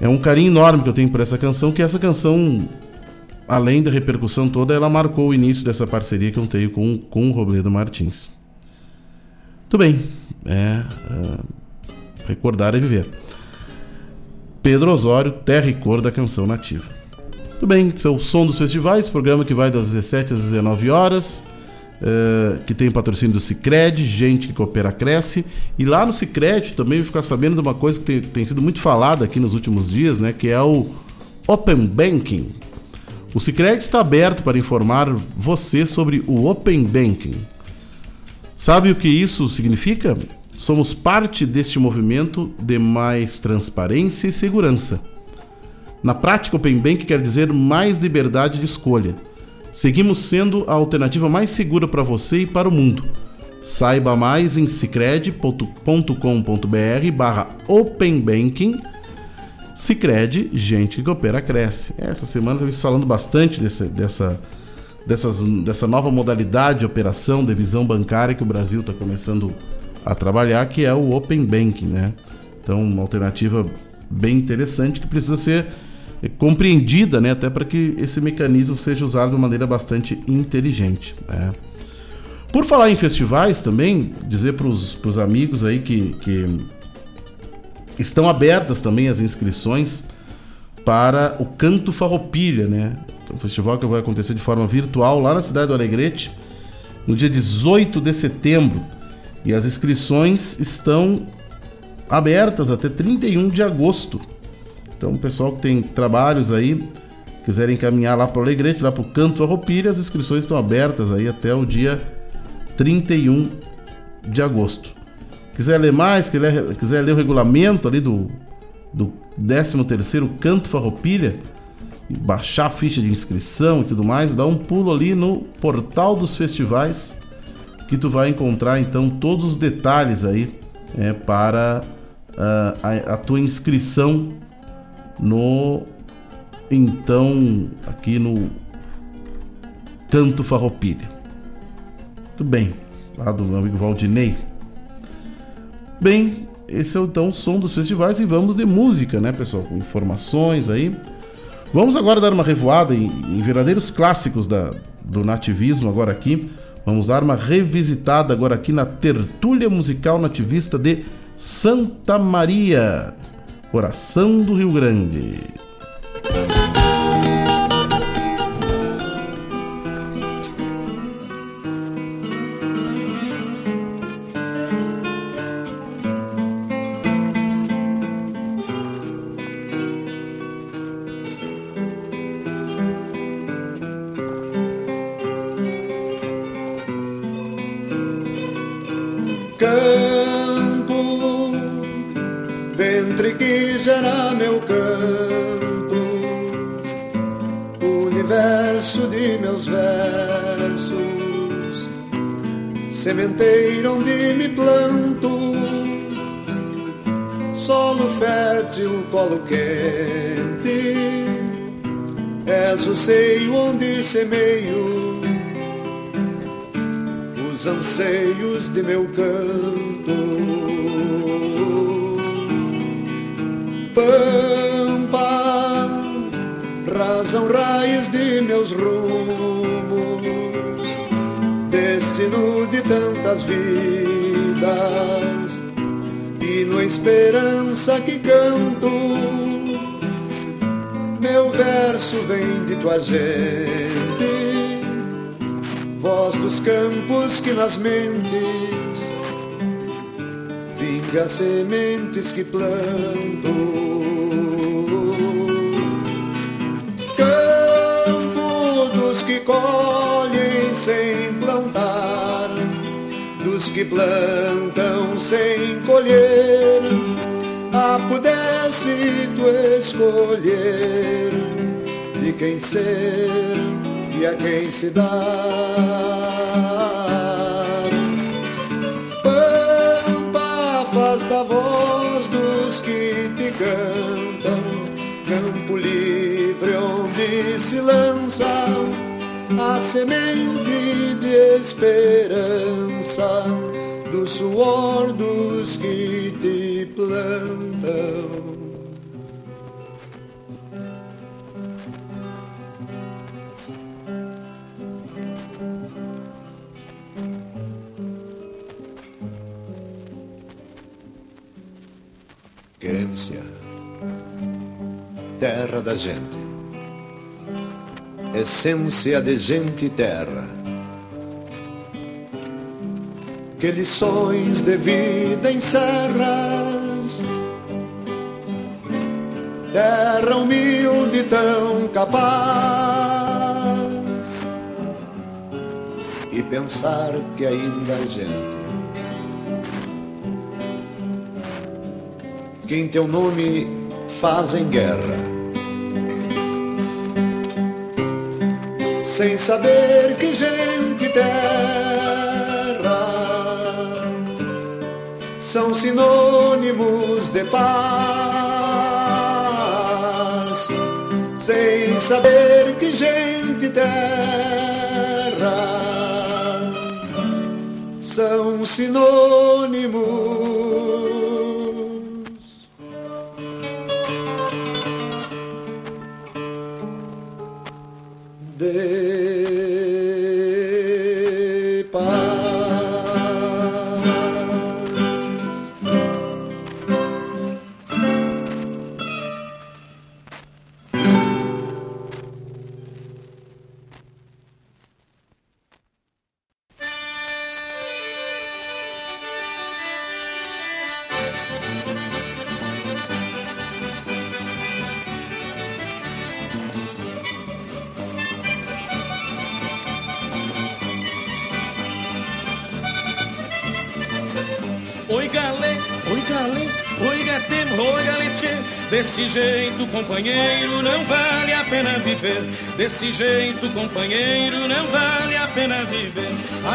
é um carinho enorme que eu tenho por essa canção, que essa canção, além da repercussão toda, ela marcou o início dessa parceria que eu tenho com, com o Robledo Martins. Muito bem. É, uh, Recordar é viver. Pedro Osório, terra e cor da canção nativa. Tudo bem, esse é o Som dos Festivais, programa que vai das 17 às 19 horas, uh, que tem patrocínio do Cicred, gente que coopera cresce. E lá no Cicred também vou ficar sabendo de uma coisa que tem, tem sido muito falada aqui nos últimos dias, né? Que é o Open Banking. O Cicred está aberto para informar você sobre o Open Banking. Sabe o que isso significa? Somos parte deste movimento de mais transparência e segurança. Na prática, Open Bank quer dizer mais liberdade de escolha. Seguimos sendo a alternativa mais segura para você e para o mundo. Saiba mais em cicred.com.br barra Open Banking. Cicred, gente que coopera, cresce. Essa semana estamos falando bastante desse, dessa, dessas, dessa nova modalidade de operação de visão bancária que o Brasil está começando a trabalhar, que é o Open Banking, né? Então, uma alternativa bem interessante que precisa ser compreendida, né? Até para que esse mecanismo seja usado de uma maneira bastante inteligente. Né? Por falar em festivais também, dizer para os amigos aí que, que estão abertas também as inscrições para o Canto Farroupilha, né? É um festival que vai acontecer de forma virtual lá na cidade do Alegrete no dia 18 de setembro. E as inscrições estão abertas até 31 de agosto. Então, o pessoal que tem trabalhos aí, quiserem caminhar lá para o Alegrete, lá para o Canto Arropilha, as inscrições estão abertas aí até o dia 31 de agosto. Quiser ler mais, quiser, quiser ler o regulamento ali do, do 13º Canto Farroupilha, baixar a ficha de inscrição e tudo mais, dá um pulo ali no portal dos festivais que tu vai encontrar então todos os detalhes aí é, para uh, a, a tua inscrição no então aqui no Canto Farroupilha. Muito bem, lá do meu amigo Valdinei. Bem, esse é então o som dos festivais e vamos de música, né, pessoal? Com informações aí. Vamos agora dar uma revoada em, em verdadeiros clássicos da, do nativismo agora aqui. Vamos dar uma revisitada agora aqui na tertúlia musical nativista de Santa Maria, coração do Rio Grande. Semeio os anseios de meu canto. Pampa, razão raiz de meus rumos, destino de tantas vidas, e no esperança que canto, meu verso vem de tua gente que nas mentes vinga sementes que planto. Campo dos que colhem sem plantar, dos que plantam sem colher, a pudesse tu escolher de quem ser e a quem se dar. Lança a semente de esperança do suor dos que te plantam. Querência, terra da gente, essência de gente e terra. Que lições de vida encerras, terra humilde tão capaz, e pensar que ainda há gente que em teu nome fazem guerra. Sem saber que gente terra são sinônimos de paz. Sem saber que gente terra são sinônimos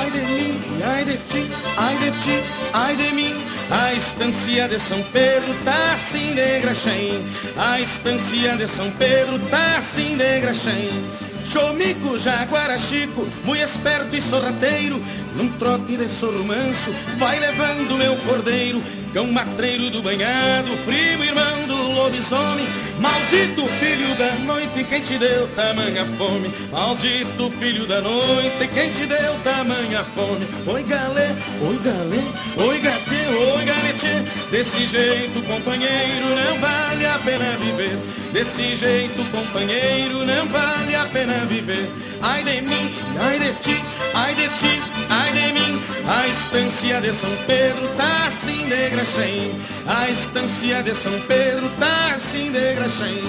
Ai de mim, ai de ti, ai de ti, ai de mim. A estância de São Pedro tá assim de graxém. A estância de São Pedro tá assim de graxém. Chomico, jaguara chico, muito esperto e sorrateiro Num trote de sorro manso, vai levando meu cordeiro Cão matreiro do banhado, primo irmão lobisomem. Maldito filho da noite, quem te deu tamanha fome? Maldito filho da noite, quem te deu tamanha fome? Oi galé, oi galé, oi gatê, oi galete Desse jeito, companheiro, não vale a pena viver. Desse jeito, companheiro, não vale a pena viver. Ai de mim, ai de ti, ai de ti. A estância de São Pedro tá assim de graxém. A estância de São Pedro tá assim de graxém.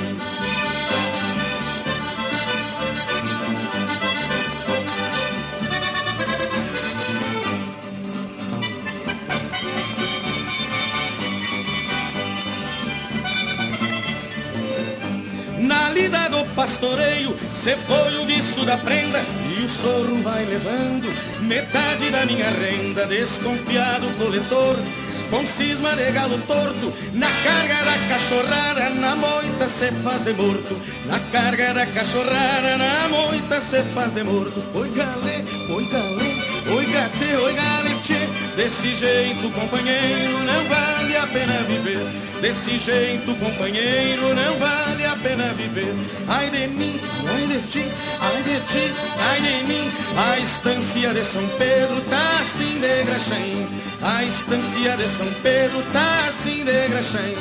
Na lida do pastoreio, cê foi o viço da prenda E o sorro vai levando metade da minha renda Desconfiado coletor, com cisma de galo torto Na carga da cachorrada, na moita cê faz de morto Na carga da cachorrada, na moita cê faz de morto. Oi galê, oi galê, oi gatê, oi galete Desse jeito, companheiro, não vale a pena viver Desse jeito, companheiro, não vale a pena viver. Ai de mim, ai de ti, ai de ti, ai de mim. A estância de São Pedro tá assim de graxém. A estância de São Pedro tá assim de graxém.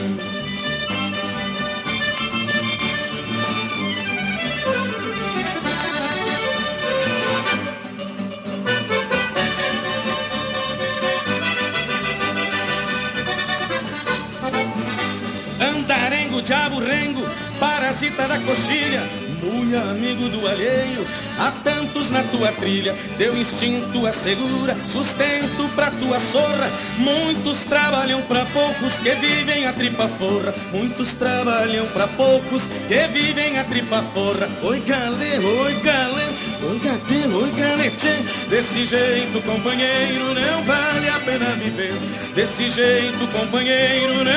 Andarengo, diabo rengo, parasita da coxilha, muito amigo do alheio, há tantos na tua trilha, teu instinto assegura sustento pra tua sorra. Muitos trabalham pra poucos que vivem a tripa forra, muitos trabalham pra poucos que vivem a tripa forra. Oi galê, oi galê, oi gatê, oi galete, desse jeito companheiro não vale a pena viver. Desse jeito companheiro não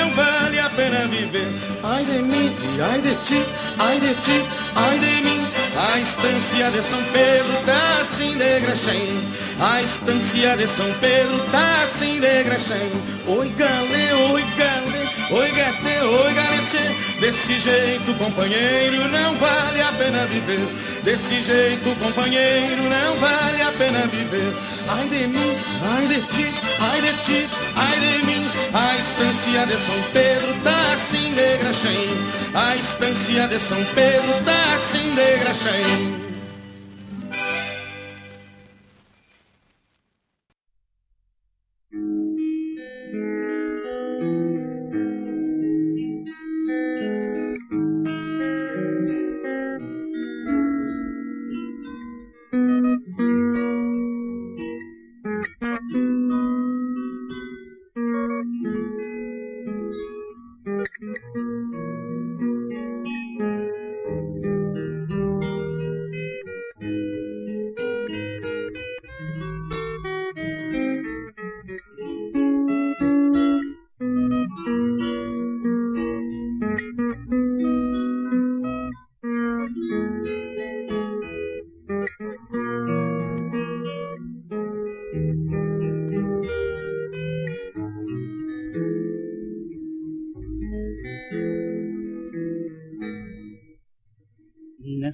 viver. Ai de mim, ai de ti, ai de ti, ai de mim. A estância de São Pedro tá assim de graxém. A estância de São Pedro tá assim de graxém. Oi galê, oi galê, oi gatê, oi galete. Desse jeito, companheiro, não vale a pena viver. Desse jeito, companheiro, não vale a pena viver. Ai de mim, ai de ti, ai de ti, ai de mim. A estância de São Pedro tá assim de graxém. A estância de São Pedro tá assim de graxém.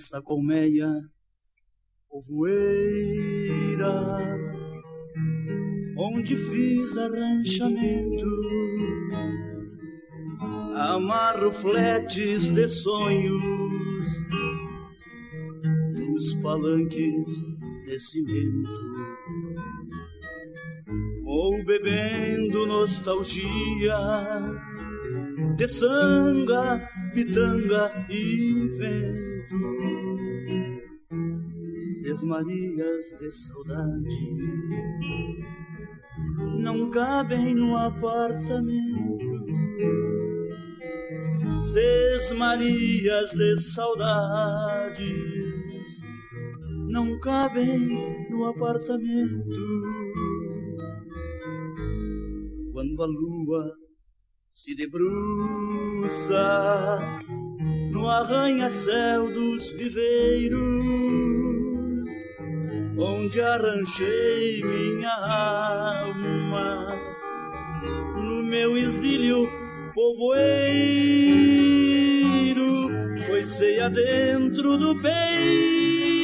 Nessa colmeia povoeira, onde fiz arranchamento, amarro fletes de sonhos nos palanques de cimento. Vou bebendo nostalgia de sanga, pitanga e vento. Seis Marias de saudade, não cabem no apartamento. Seis Marias de saudades não cabem no apartamento. Quando a lua se debruça no arranha-céu dos viveiros, onde arranjei minha alma. No meu exílio povoeiro, pois sei adentro do peito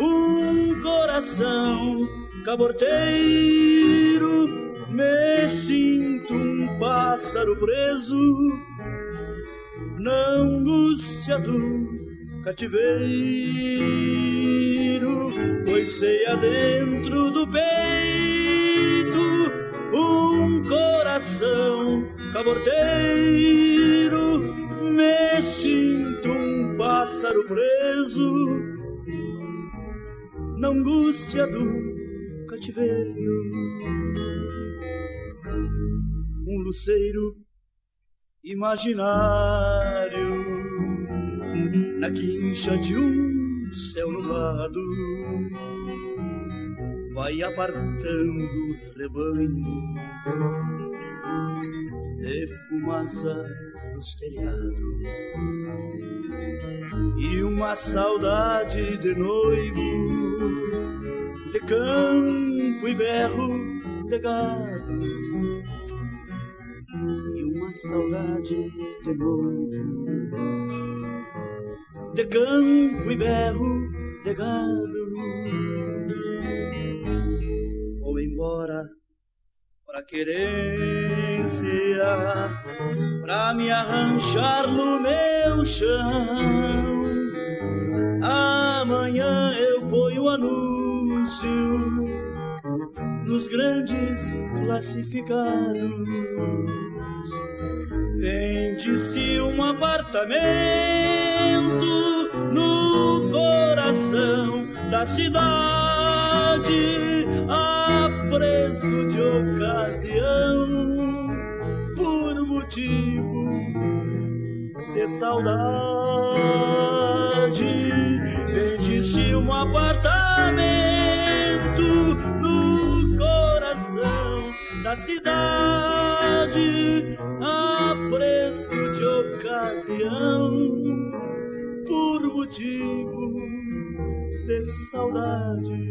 um coração caborteiro. Me sinto um pássaro preso na angústia do cativeiro, pois sei adentro do peito um coração caborteiro. Me sinto um pássaro preso na angústia do cativeiro. Um luceiro imaginário na quincha de um céu nublado vai apartando rebanho de fumaça nos telhados e uma saudade de noivo de campo e berro de gado e uma saudade de noivo de campo e berro de gado. Vou embora pra querência pra me arranjar no meu chão. Amanhã eu ponho anúncio nos grandes classificados Vende-se um apartamento no coração da cidade a preço de ocasião por motivo de saudade. Vende-se um apartamento da cidade a preço de ocasião por motivo de saudade.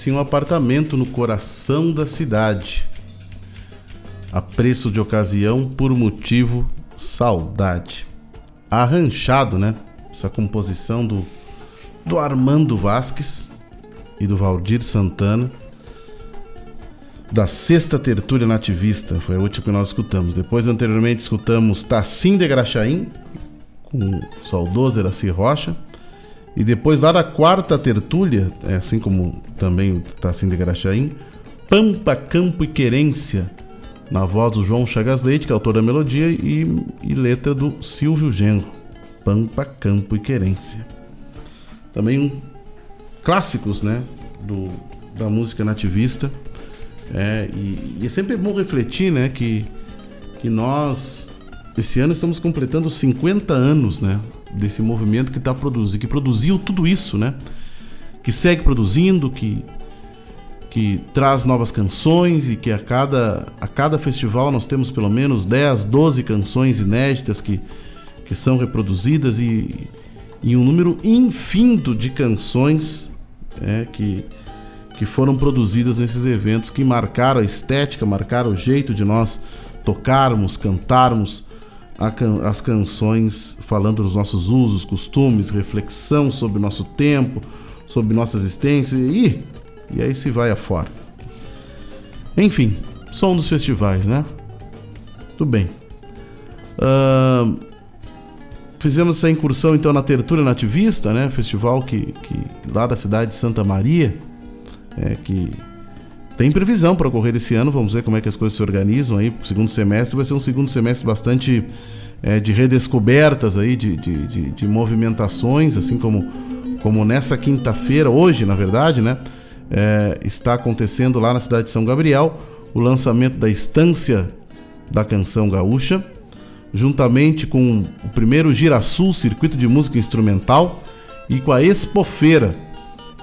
Vende-se um apartamento no coração da cidade. A preço de ocasião por motivo saudade. Arranchado, né? Essa composição do, do Armando Vasques e do Valdir Santana. Da sexta tertúlia nativista, foi a última que nós escutamos. Depois, anteriormente, escutamos Tassim de Graxaim, com o saudoso Eraci Rocha. E depois, lá da quarta tertúlia, é assim como também o Tassim de Graxaim, Pampa, Campo e Querência, na voz do João Chagas Leite, que é autor da melodia, e, e letra do Silvio Genro. Pampa, Campo e Querência. Também um clássicos, né, do, da música nativista. É, e, e é sempre bom refletir, né, que, que nós esse ano estamos completando 50 anos, né, desse movimento que está produzindo, que produziu tudo isso, né, que segue produzindo, que que traz novas canções e que a cada, a cada festival nós temos pelo menos 10, 12 canções inéditas que, que são reproduzidas e, e um número infinito de canções é, que, que foram produzidas nesses eventos que marcaram a estética, marcaram o jeito de nós tocarmos, cantarmos as canções falando dos nossos usos, costumes, reflexão sobre o nosso tempo, sobre nossa existência e e aí se vai afora. Enfim, som dos festivais, né? Tudo bem. Uh, fizemos essa incursão então na Tertúlia Nativista, né? Festival que, que lá da cidade de Santa Maria, é, que tem previsão para ocorrer esse ano. Vamos ver como é que as coisas se organizam aí. O segundo semestre vai ser um segundo semestre bastante é, de redescobertas aí, de, de, de, de movimentações, assim como, como nessa quinta-feira, hoje, na verdade, né? é, está acontecendo lá na cidade de São Gabriel o lançamento da Estância da Canção Gaúcha, juntamente com o primeiro Girasul Circuito de Música Instrumental e com a Expofeira,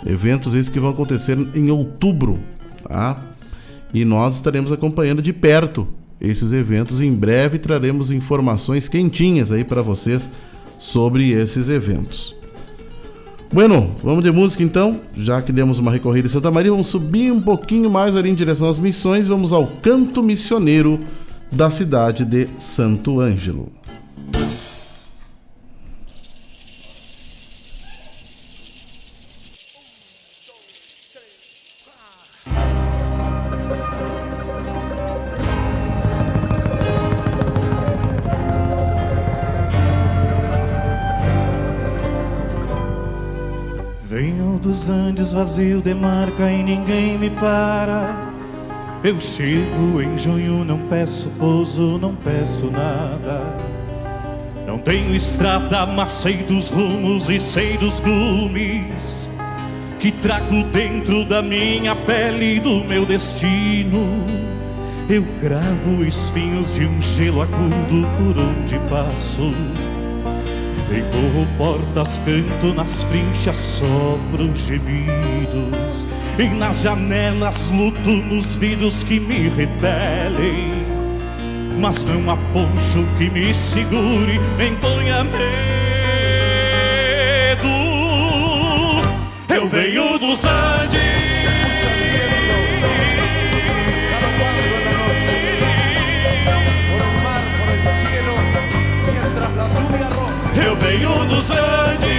eventos esses que vão acontecer em outubro, tá? E nós estaremos acompanhando de perto esses eventos. Em breve traremos informações quentinhas aí para vocês sobre esses eventos. Bueno, vamos de música então. Já que demos uma recorrida em Santa Maria, vamos subir um pouquinho mais ali em direção às missões. Vamos ao canto missioneiro da cidade de Santo Ângelo. Vazio demarca e ninguém me para. Eu chego em junho, não peço pouso, não peço nada. Não tenho estrada, mas sei dos rumos e sei dos gumes que trago dentro da minha pele e do meu destino. Eu gravo espinhos de um gelo agudo por onde passo. Empurro portas, canto nas frinchas, sopro gemidos. E nas janelas luto nos vidros que me repelem. Mas não há poncho que me segure, nem ponha medo. Eu venho dos Andes Eu venho dos Andes.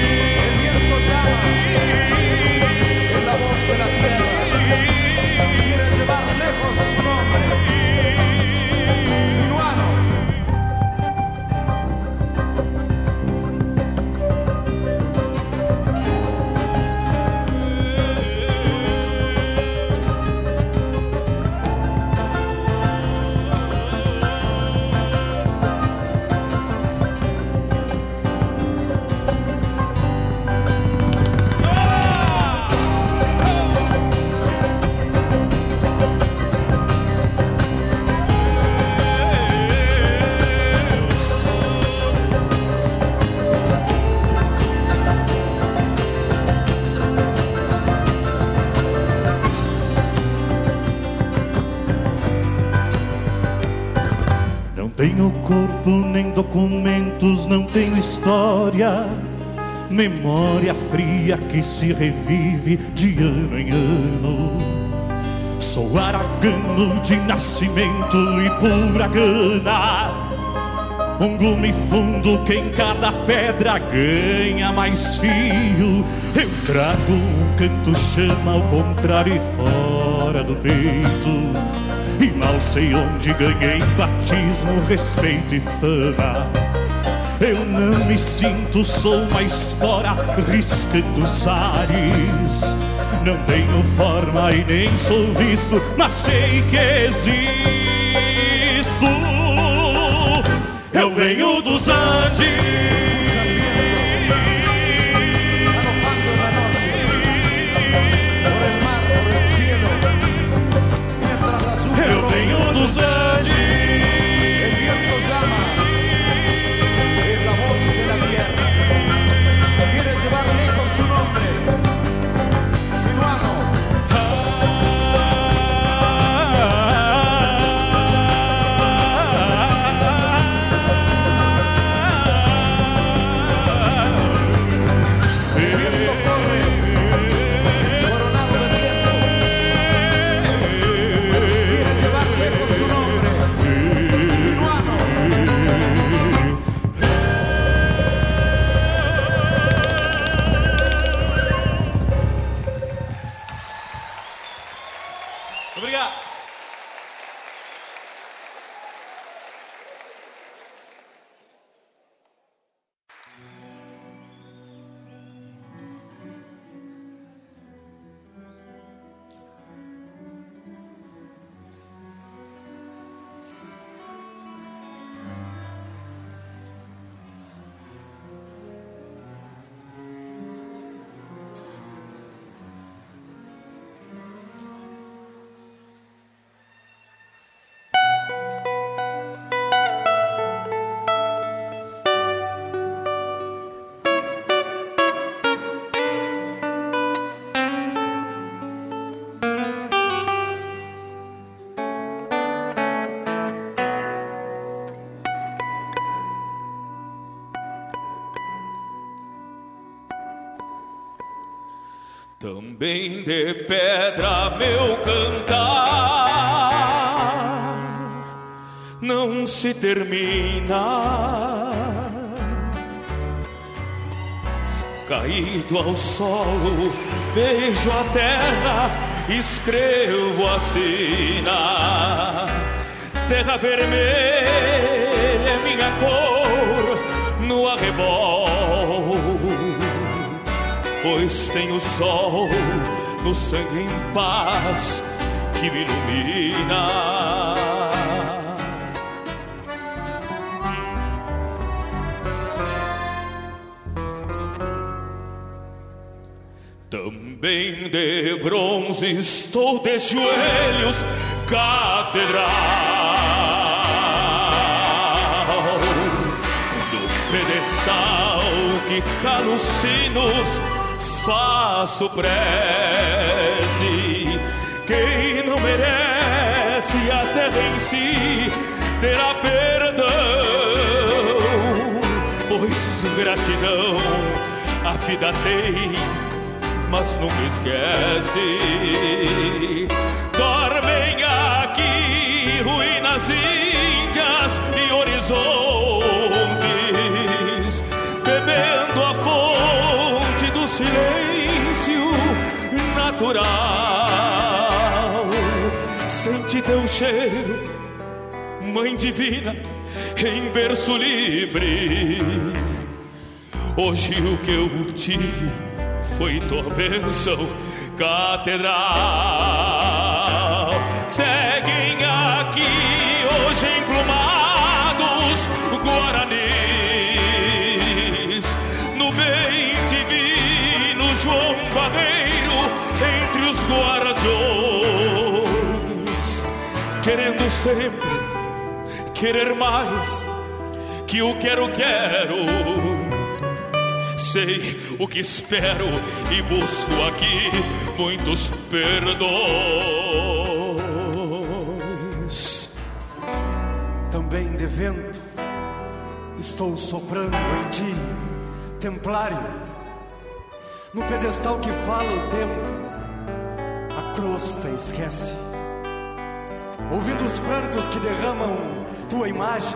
Tenho corpo nem documentos, não tenho história. Memória fria que se revive de ano em ano. Sou aragano de nascimento e pura gana. Um gume fundo que em cada pedra ganha mais fio. Eu trago um canto chama ao contrário e fora do peito. E mal sei onde ganhei batismo, respeito e fama. Eu não me sinto, sou uma espora riscando os ares. Não tenho forma e nem sou visto, mas sei que existo. Eu venho dos Andes. De pedra meu cantar não se termina. Caído ao solo, beijo a terra, escrevo a sina. Terra vermelha é minha cor no arrebol pois tem o sol no sangue em paz que me ilumina. Também de bronze estou de joelhos, catedral do pedestal que cala os sinos faço prece. Terá perdão, pois gratidão a vida tem, mas nunca esquece. Dormem aqui ruínas índias e horizontes, bebendo a fonte do silêncio natural. Sente teu cheiro, Mãe Divina, em berço livre. Hoje o que eu tive foi tua bênção, catedral. Seguem aqui hoje emplumados guaranis, no bem divino João Barreiro, entre os guardiões, querendo sempre querer mais que o quero, quero sei o que espero e busco aqui muitos perdões. Também de vento estou soprando em ti, templário, no pedestal que fala o tempo, a crosta esquece. Ouvindo os prantos que derramam tua imagem,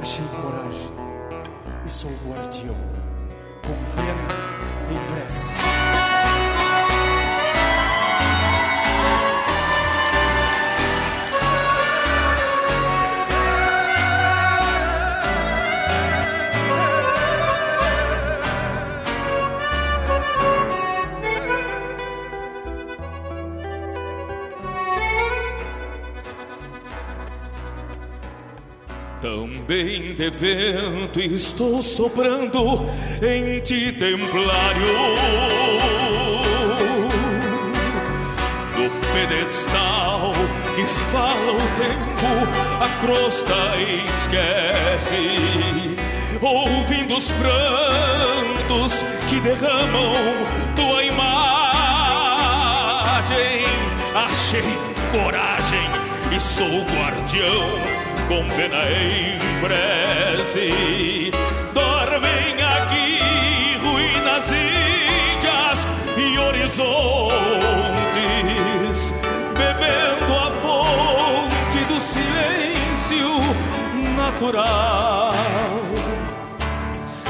achei coragem e sou guardião com pena e prece. De vento estou soprando em ti, templário. Do pedestal que fala o tempo, a crosta esquece. Ouvindo os prantos que derramam tua imagem, achei coragem e sou guardião com pena em prece. Dormem aqui ruínas índias e horizontes, bebendo a fonte do silêncio natural.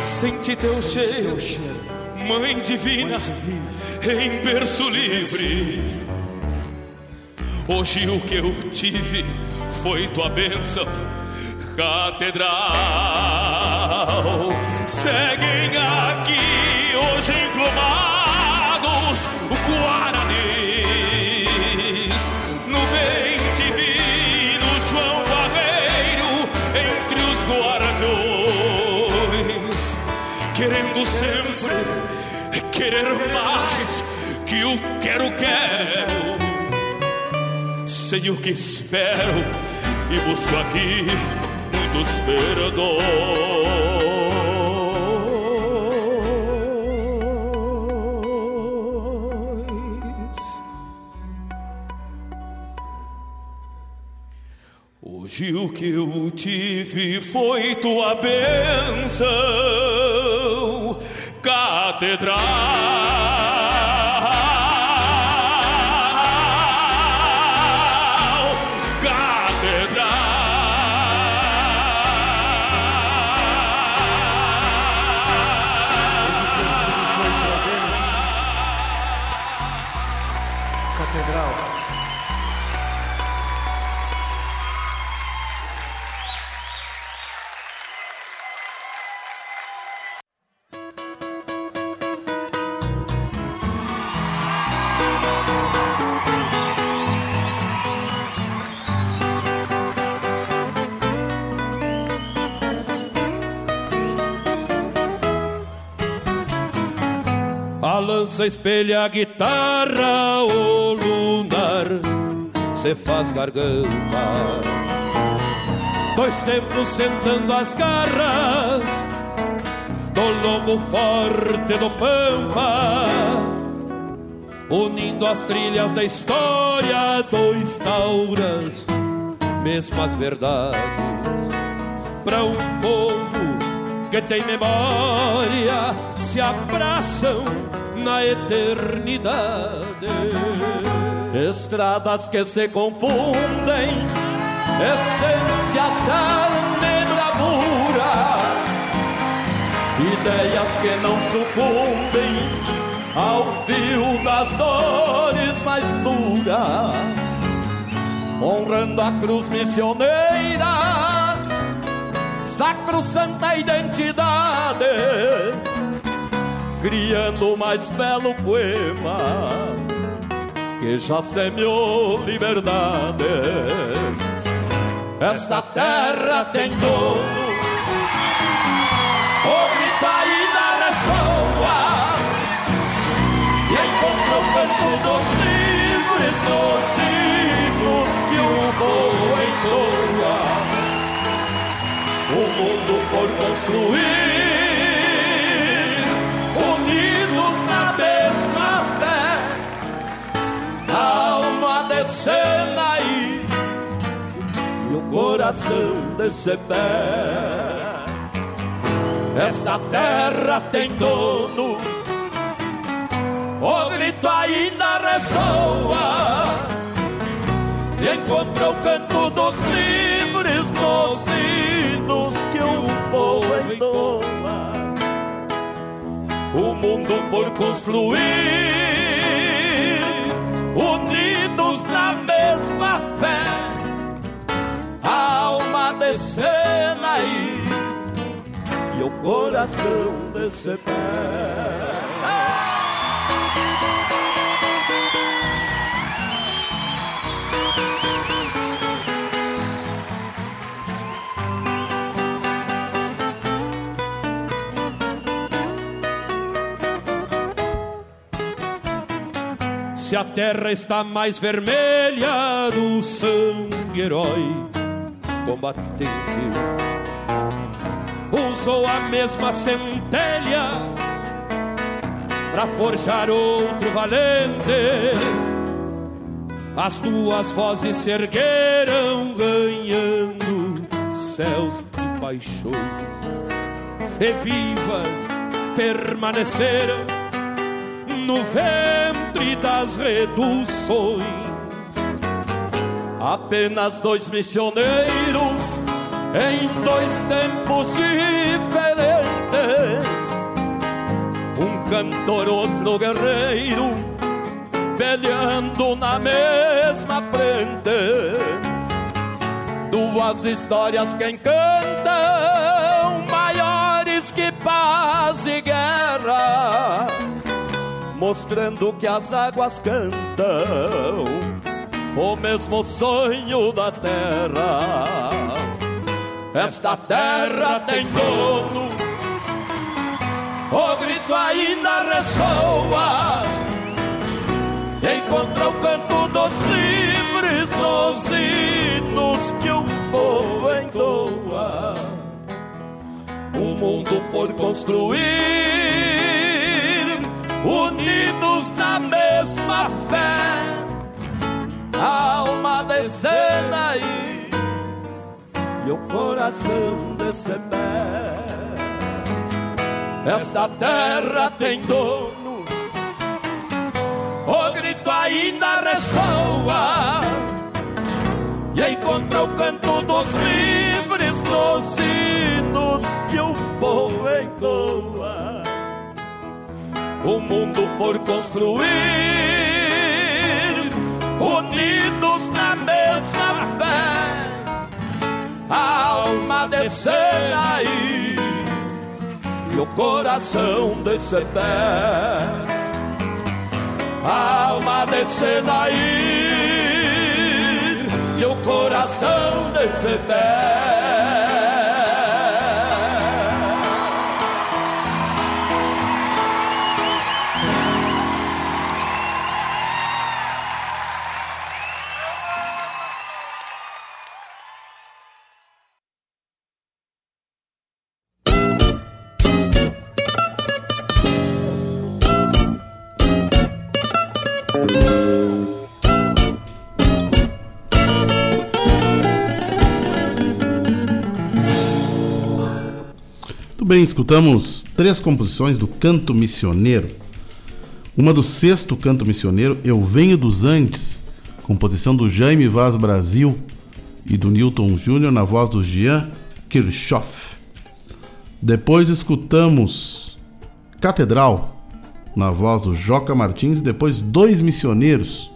Sente teu cheiro, Mãe divina, em berço livre. Hoje o que eu tive foi tua bênção, catedral. Seguem aqui hoje emplumados guaranis. No bem divino João Barreiro, entre os guardiões, querendo sempre querer mais que o quero, quero sei o que espero e busco aqui muitos perdões. Hoje o que eu tive foi tua bênção, catedral. A lança espelha a guitarra, o lunar se faz garganta. Dois tempos sentando as garras do lombo forte do pampa, unindo as trilhas da história, dois tauras, mesmas verdades, para um povo que tem memória, se abraçam na eternidade. Estradas que se confundem, essências, alma e bravura, ideias que não sucumbem ao fio das dores mais duras, honrando a cruz missioneira, sacro santa identidade criando o mais belo poema que já semeou liberdade. Esta terra tem dono, o grito ainda ressoa e encontra o canto dos livres nos ciclos que o povo entoa. O mundo por construir descendo aí e o coração desse pé. Esta terra tem dono, o grito ainda ressoa encontra o canto dos livres nos hinos que o povo entoa. O mundo por construir, unidos na mesma fé, a alma descendo aí e o coração desse pé. Se a terra está mais vermelha do sangue herói combatente, usou a mesma centelha para forjar outro valente. As duas vozes se ergueram ganhando céus e paixões, e vivas permaneceram no ventre das reduções. Apenas dois missioneiros em dois tempos diferentes. Um cantor, outro guerreiro, espelhando na mesma frente. Duas histórias que encantam, maiores que paz e guerra, mostrando que as águas cantam o mesmo sonho da terra. Esta terra tem dono, o grito ainda ressoa. Encontra o canto dos livres nos hinos que o povo entoa. Um mundo por construir, unidos na mesma fé alma descendo aí e o coração desse pé. Esta terra tem dono, o grito ainda ressoa e encontra o canto dos livres nos hinos que o povo entoa. O mundo por construir unidos na mesma fé, a alma descer aí e o coração descer pé, a alma descer aí e o coração descer pé. Muito bem, escutamos três composições do Canto Missioneiro. Uma do sexto Canto Missioneiro, Eu Venho dos Andes, composição do Jaime Vaz Brasil e do Newton Júnior na voz do Jean Kirchhoff. Depois escutamos Catedral, na voz do Joca Martins, e depois Dois Missioneiros,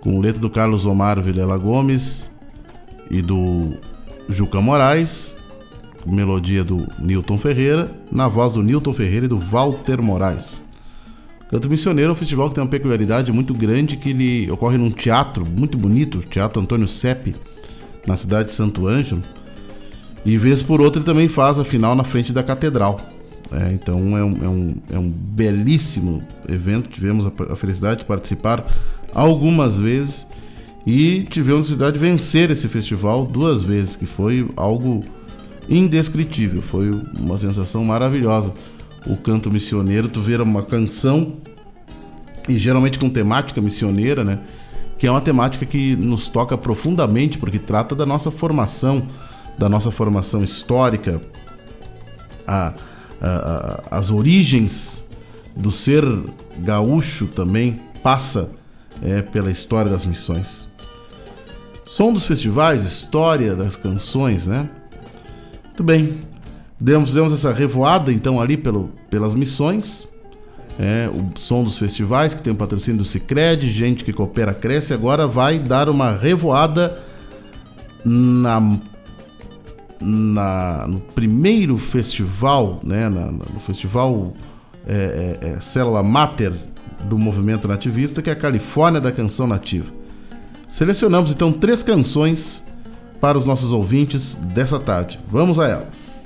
com letra do Carlos Omar Vilela Gomes e do Juca Moraes, melodia do Newton Ferreira, na voz do Newton Ferreira e do Walter Moraes. Canto Missioneiro é um festival que tem uma peculiaridade muito grande que ele ocorre num teatro muito bonito, Teatro Antônio Sepp, na cidade de Santo Ângelo. E vez por outra ele também faz a final na frente da catedral. É, então é um, é, um, é um belíssimo evento, tivemos a, a felicidade de participar algumas vezes e tivemos a felicidade de vencer esse festival duas vezes, que foi algo indescritível. Foi uma sensação maravilhosa. O canto missioneiro, tu ver uma canção e geralmente com temática missioneira, né? Que é uma temática que nos toca profundamente porque trata da nossa formação, da nossa formação histórica, a, a, a, as origens do ser gaúcho também passa é, pela história das missões. Som dos festivais, história das canções, né? Muito bem. Demos, fizemos essa revoada então ali pelo, pelas missões. É, o som dos festivais, que tem o patrocínio do Cicred, gente que coopera cresce, agora vai dar uma revoada na, na no primeiro festival, né, na, no festival é, é, é, Célula Mater do movimento nativista, que é a Califórnia da Canção Nativa. Selecionamos então três canções para os nossos ouvintes dessa tarde. Vamos a elas.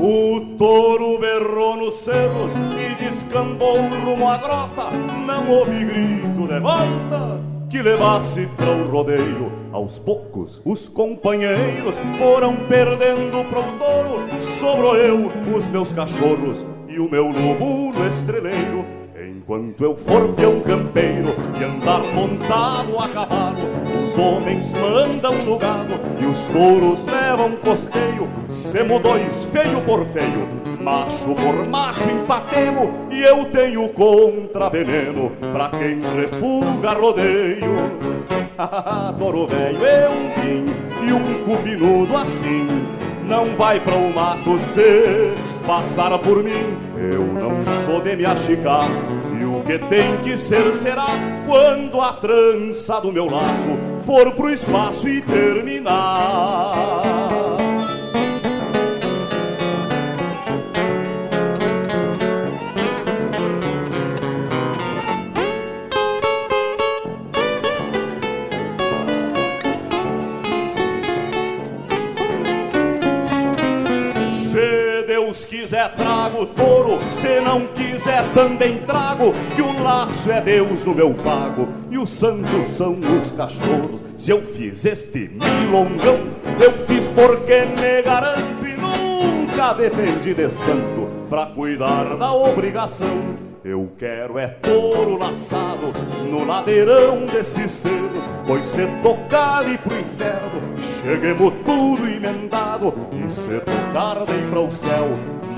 O touro berrou nos cerros e descambou rumo à grota. Não houve grito de volta que levasse para o rodeio. Aos poucos, os companheiros foram perdendo pro touro. Sobrou eu, os meus cachorros e o meu lobo no estreleiro. Enquanto eu for peão campeiro e andar montado a cavalo, os homens mandam no gado e os touros levam costeio. Semo dois, feio por feio, macho por macho empatemo e eu tenho contra veneno pra quem refuga rodeio. Toro velho eu vim e um cupinudo assim não vai para o mato se passar por mim. Eu não sou de me achicar e o que tem que ser será quando a trança do meu laço for pro espaço e terminar. Quiser trago touro, se não quiser também trago, que o laço é Deus no meu pago e os santos são os cachorros. Se eu fiz este milongão, eu fiz porque me garanto e nunca dependi de santo pra cuidar da obrigação. Eu quero é touro laçado no ladeirão desses cedos, pois se tocar ali pro inferno, cheguemos tudo emendado, e se tocar bem para o céu,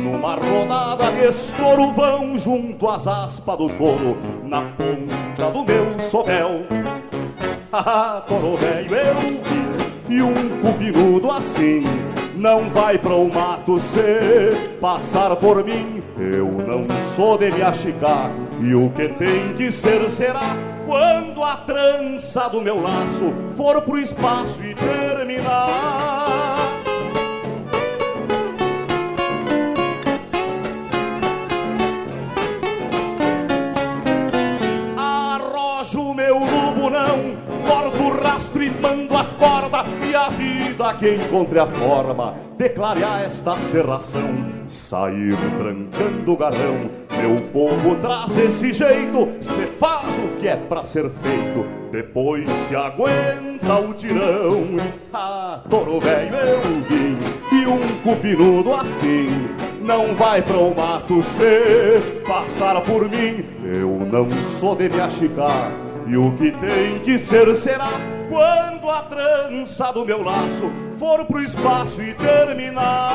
numa rodada de estouro vão junto às aspas do touro Na ponta do meu sovel Ah, toro velho eu vi E um cupinudo assim Não vai para o mato se passar por mim. Eu não sou de me achicar E o que tem que ser será Quando a trança do meu laço For pro espaço e terminar rastro e mando a corda e a vida que encontre a forma de clarear esta serração, sair trancando o galão. Meu povo traz esse jeito, se faz o que é pra ser feito, depois se aguenta o tirão. Ah, touro velho eu vim e um cupinudo assim não vai pro mato se passar por mim. Eu não sou de me achicar e o que tem que ser será quando a trança do meu laço for pro espaço e terminar.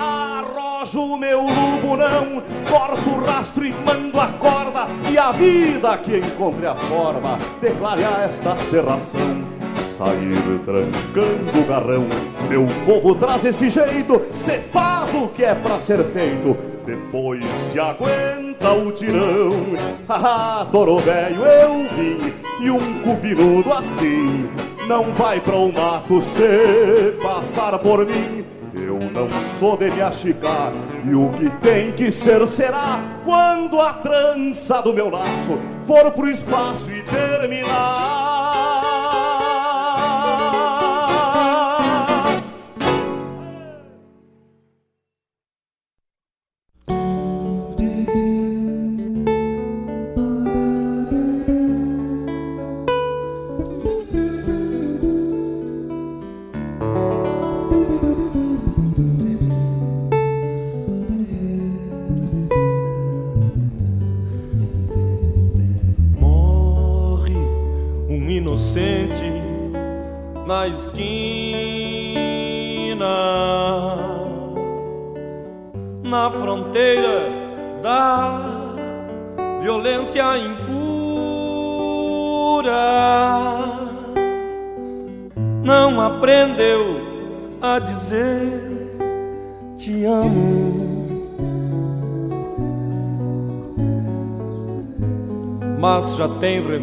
Arrojo o meu lubo não, corto o rastro e mando a corda e a vida que encontre a forma de clarear esta serração sair trancando o garrão. Meu povo traz esse jeito, cê faz o que é pra ser feito, depois se aguenta o tirão. Haha, toro velho eu vim, e um cupinudo assim não vai para o mato se passar por mim. Eu não sou de me achicar, e o que tem que ser será quando a trança do meu laço for pro espaço e terminar.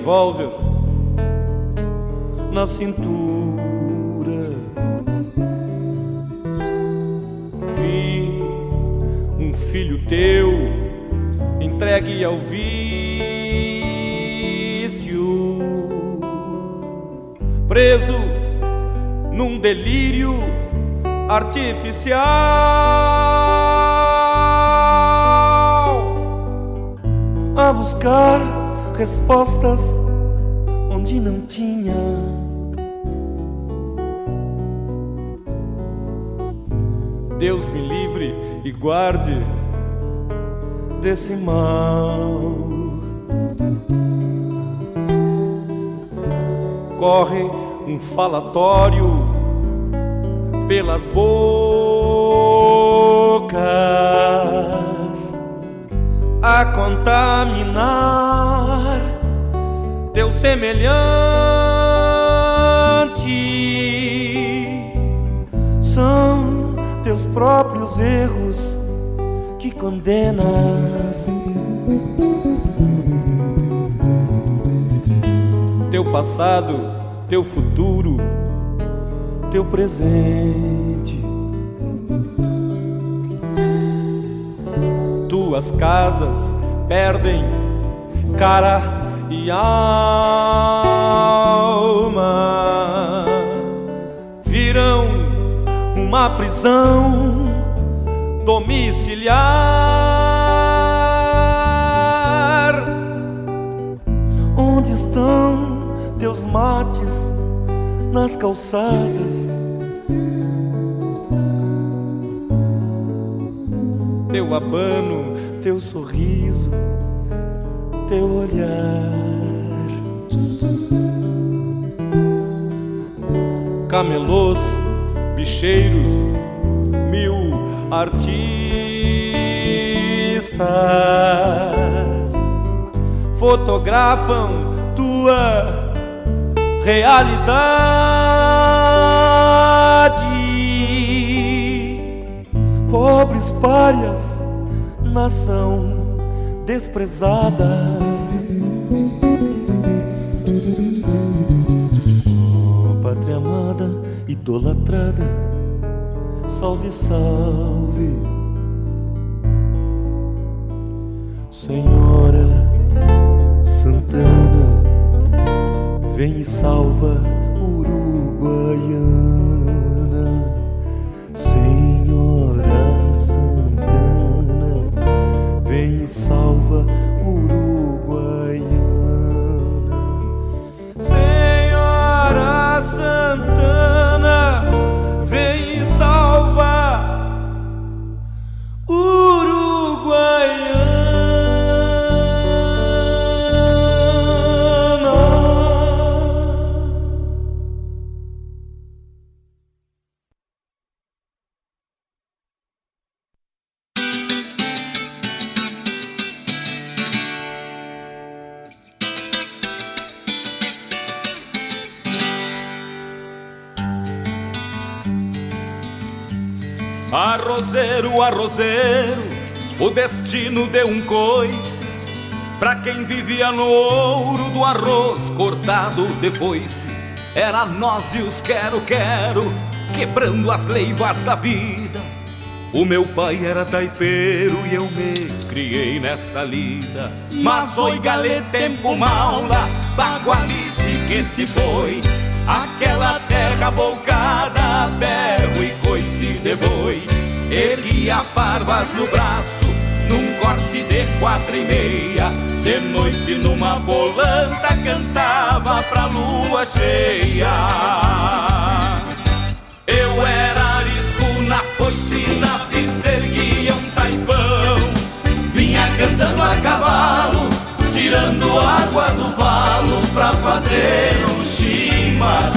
Revólver na cintura. filho teu entregue ao vício, preso num delírio artificial, a buscar respostas onde não tinha. Deus me livre e guarde desse mal. Corre um falatório pelas bocas a contaminar semelhante. São teus próprios erros que condenas. Teu passado, teu futuro, teu presente. Tuas casas perdem cara alma. Virão uma prisão domiciliar. Onde estão teus mates nas calçadas? Teu abano, teu sorriso, teu olhar. Camelôs, bicheiros, mil artistas fotografam tua realidade. Pobres párias, nação desprezada. Idolatrada. Salve, salve, Senhora Santana, vem e salva Uruguaiana, o destino deu um coice Pra quem vivia no ouro do arroz cortado depois Era nós e os quero-quero, quebrando as leivas da vida. O meu pai era taipeiro e eu me criei nessa lida. Mas foi galê tempo maula, bagualice que se foi. Aquela terra bolcada, berro e coice de boi. Erguia barbas no braço, num corte de quatro e meia. De noite numa volanta cantava pra lua cheia. Eu era arisco na foice, na pista erguia um taipão. Vinha cantando a cavalo, tirando água do valo Pra fazer um chimarrão.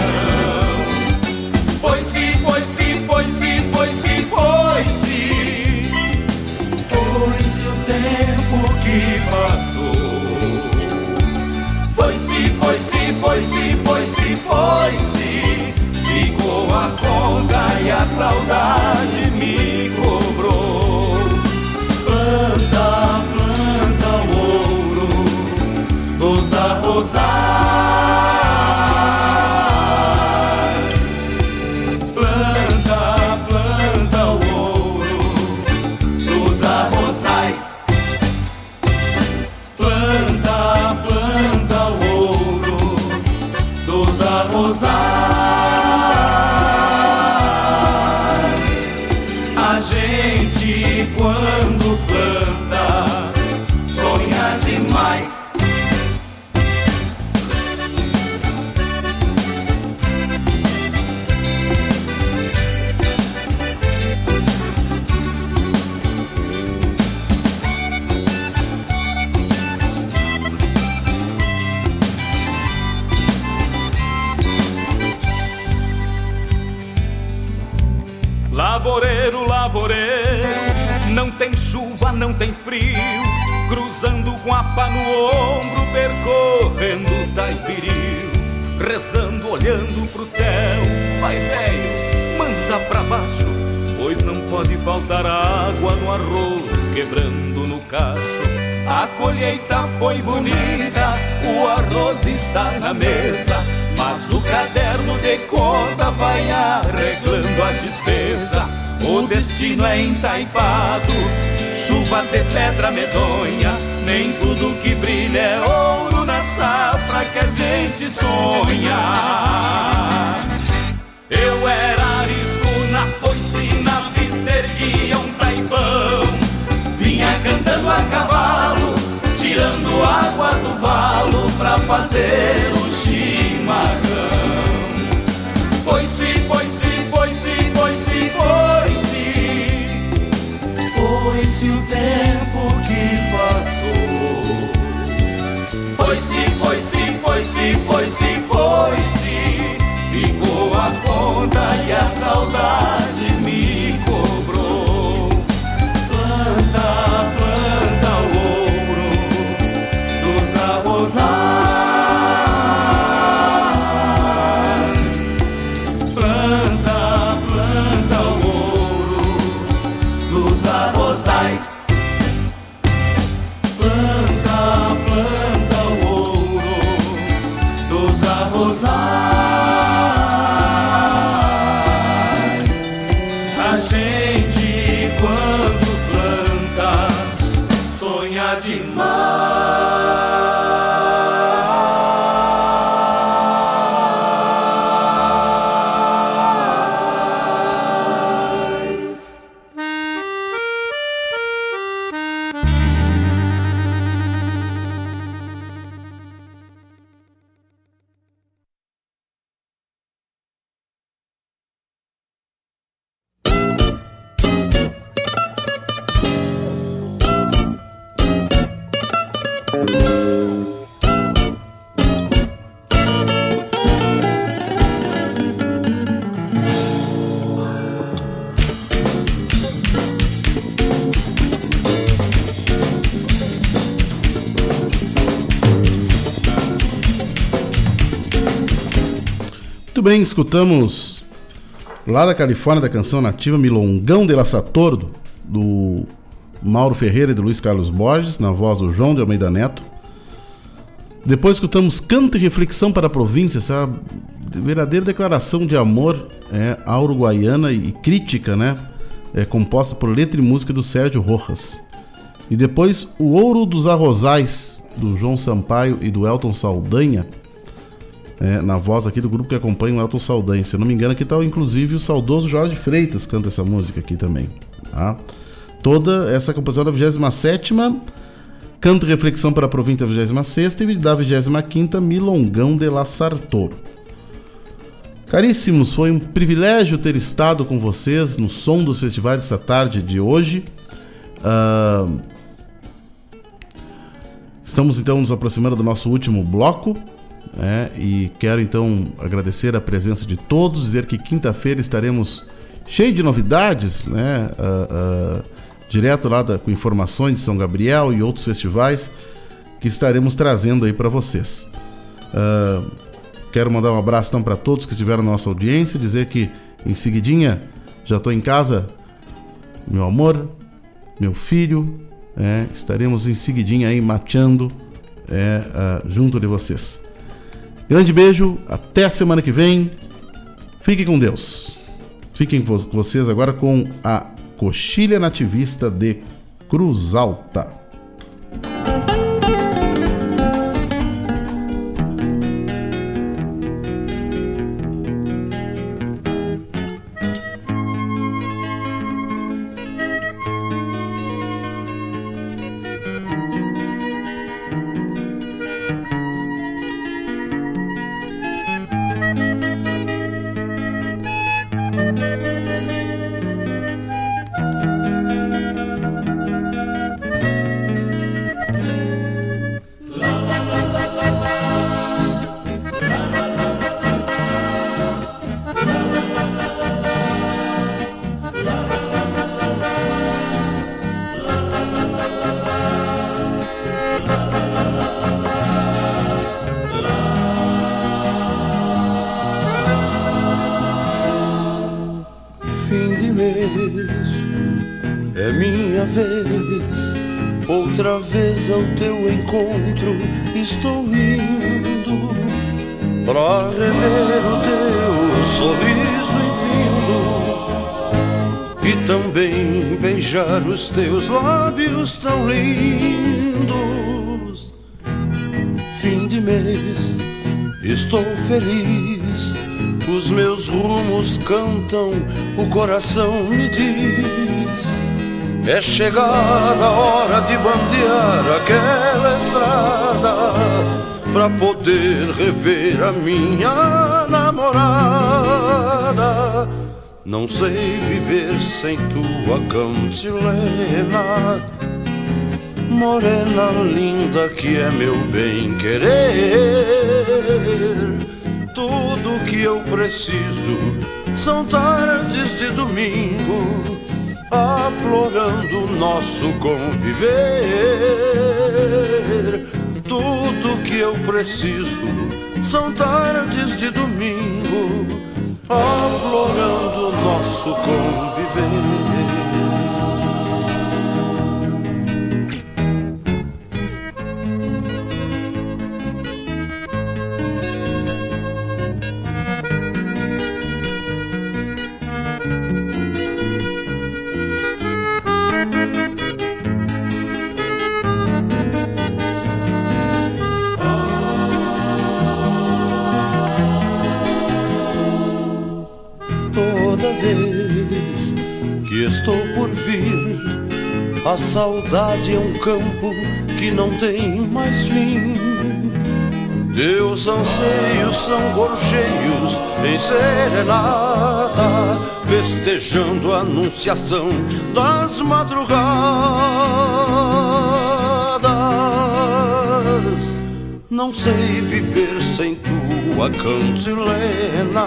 Foi-se, foi-se, foi-se, foi-se, foi-se Foi-se que passou. Foi-se, foi-se, foi-se, foi-se, foi-se Ficou a conta e a saudade me cobrou. Planta, planta o ouro dos arrozais com a pá no ombro, percorrendo Taipiril, rezando, olhando pro céu. Vai, velho, manda pra baixo, pois não pode faltar água no arroz, quebrando no cacho. A colheita foi bonita, o arroz está na mesa, mas o caderno de conta vai arreglando a despesa. O destino é entaipado, chuva de pedra medonha, nem tudo que brilha é ouro na safra que a gente sonha. Eu era arisco na foice, na pista erguia um taipão, vinha cantando a cavalo, tirando água do valo pra fazer o chimarrão. Foi-se, foi-se, foi-se, foi-se, foi-se, foi-se o tempo que passou. Foi-se, foi-se, foi-se, foi-se, foi-se, ficou a conta e a saudade escutamos lá da Califórnia da canção nativa Milongão de La Satordo, do Mauro Ferreira e do Luiz Carlos Borges, na voz do João de Almeida Neto. Depois escutamos Canto e Reflexão para a Província, essa verdadeira declaração de amor é, à uruguaiana e crítica, né? É, composta por letra e música do Sérgio Rojas. E depois O Ouro dos Arrozais, do João Sampaio e do Elton Saldanha, é, na voz aqui do grupo que acompanha o Elton Saldanha. Se eu não me engano, aqui está inclusive o saudoso Jorge Freitas canta essa música aqui também. Tá? Toda essa composição da 27 Canto e Reflexão para a Província da 26 e da 25 Milongão de La Sartor. Caríssimos, foi um privilégio ter estado com vocês no som dos festivais dessa tarde de hoje. Ah, estamos então nos aproximando do nosso último bloco. Né? e quero então agradecer a presença de todos, dizer que quinta-feira estaremos cheio de novidades, né? Ah, ah, direto lá da- com informações de São Gabriel e outros festivais que estaremos trazendo aí para vocês. Ah, quero mandar um abraço então para todos que estiveram na nossa audiência, dizer que em seguidinha já estou em casa, meu amor, meu filho, é, estaremos em seguidinha aí mateando é, junto de vocês. Grande beijo, até a semana que vem. Fiquem com Deus. Fiquem com vo- vocês agora com a Coxilha Nativista de Cruz Alta. Ao teu encontro estou indo pra rever o teu sorriso infindo e também beijar os teus lábios tão lindos. Fim de mês, estou feliz. Os meus rumos cantam, o coração me diz é chegada a hora de bandear aquela estrada Pra poder rever a minha namorada. Não sei viver sem tua cantilena Morena linda que é meu bem querer Tudo que eu preciso são tardes de domingo aflorando nosso conviver. Tudo que eu preciso são tardes de domingo, aflorando nosso conviver. Estou por vir. A saudade é um campo que não tem mais fim. Teus anseios são gorjeios em serenata, festejando a anunciação das madrugadas. Não sei viver sem tua cantilena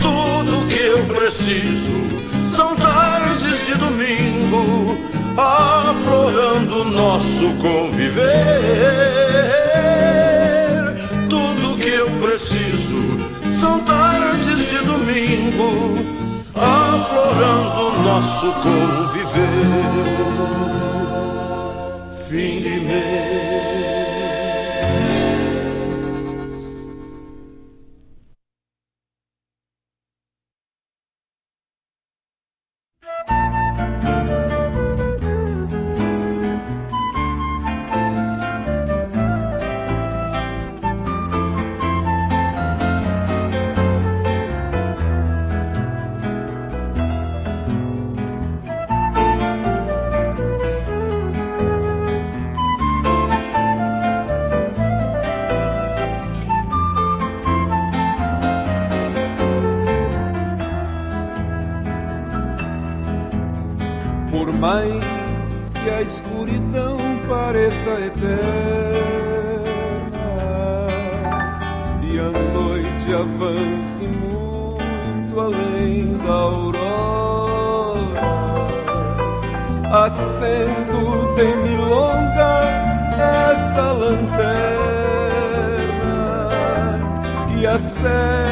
Tudo que eu preciso são tardes de domingo, aflorando nosso conviver. Tudo que eu preciso são tardes de domingo, aflorando nosso conviver. Fim de mês. mais que a escuridão pareça eterna. E a noite avance muito além da aurora, acendo de milonga esta lanterna. E acende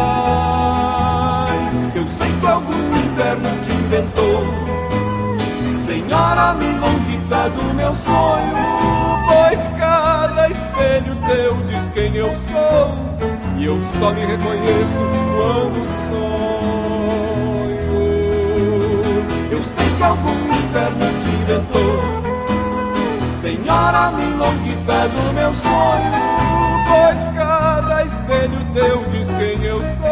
te inventou. Senhora Milongue longuita do meu sonho, pois cada espelho teu diz quem eu sou, e eu só me reconheço quando sonho. Eu sei que algum inferno te inventou, Senhora milonguita do meu sonho, pois cada espelho teu diz quem eu sou,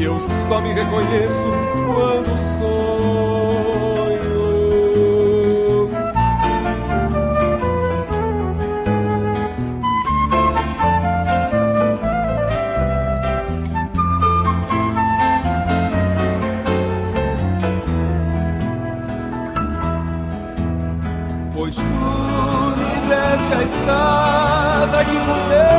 e eu só me reconheço quando sonho. Pois tu me deste a estrada que conheço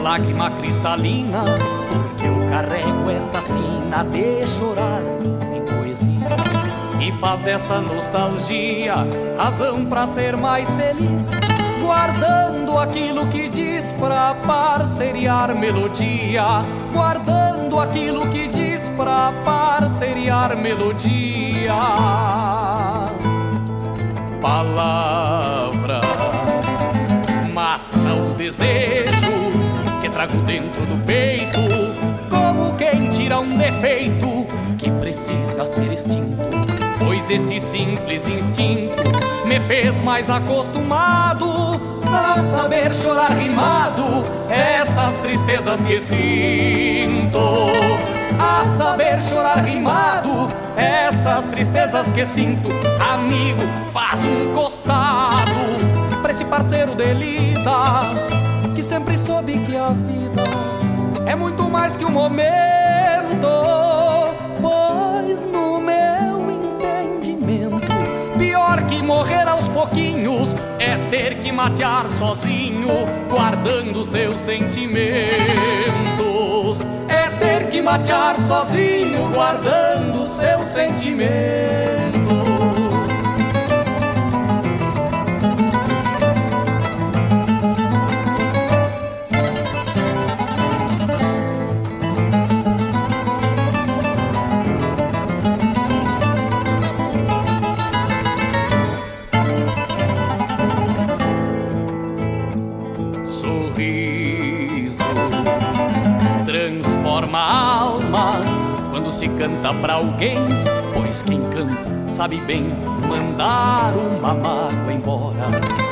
lágrima cristalina, porque eu carrego esta sina de chorar em poesia. E faz dessa nostalgia razão pra ser mais feliz, guardando aquilo que diz pra parceriar melodia, guardando aquilo que diz pra parceriar melodia. Palavra mata o desejo trago dentro do peito, como quem tira um defeito que precisa ser extinto. Pois esse simples instinto me fez mais acostumado a saber chorar rimado essas tristezas que sinto. A saber chorar rimado essas tristezas que sinto. Amigo, faz um costado pra esse parceiro de lida que sempre soube que a vida é muito mais que um momento. Pois no meu entendimento, pior que morrer aos pouquinhos é ter que matear sozinho, guardando seus sentimentos. É ter que matear sozinho, guardando seus sentimentos. Canta pra alguém, pois quem canta sabe bem mandar uma mágoa embora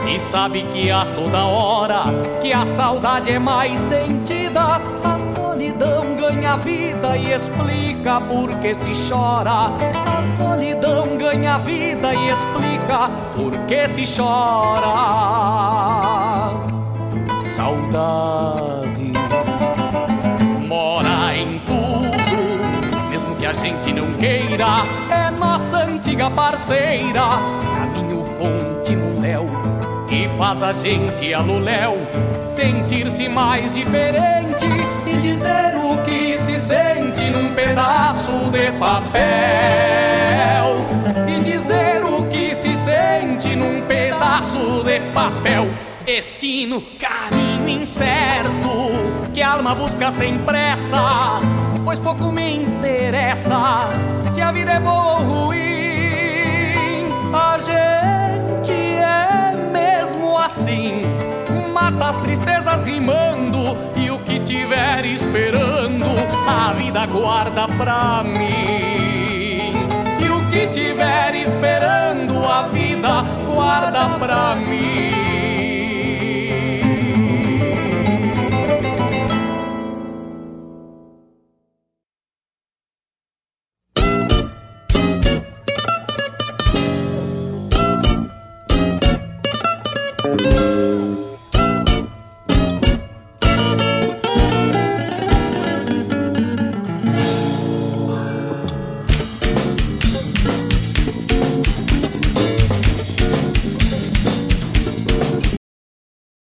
e sabe que a toda hora que a saudade é mais sentida, a solidão ganha vida e explica por que se chora. A solidão ganha vida e explica por que se chora. Amiga parceira, caminho fonte no léu, e faz a gente aluléu sentir-se mais diferente e dizer o que se sente num pedaço de papel. E dizer o que se sente num pedaço de papel. Destino, caminho incerto, que a alma busca sem pressa, pois pouco me interessa se a vida é boa ou ruim. A gente é mesmo assim, mata as tristezas rimando, e o que tiver esperando, a vida guarda pra mim. E o que tiver esperando, a vida guarda pra mim.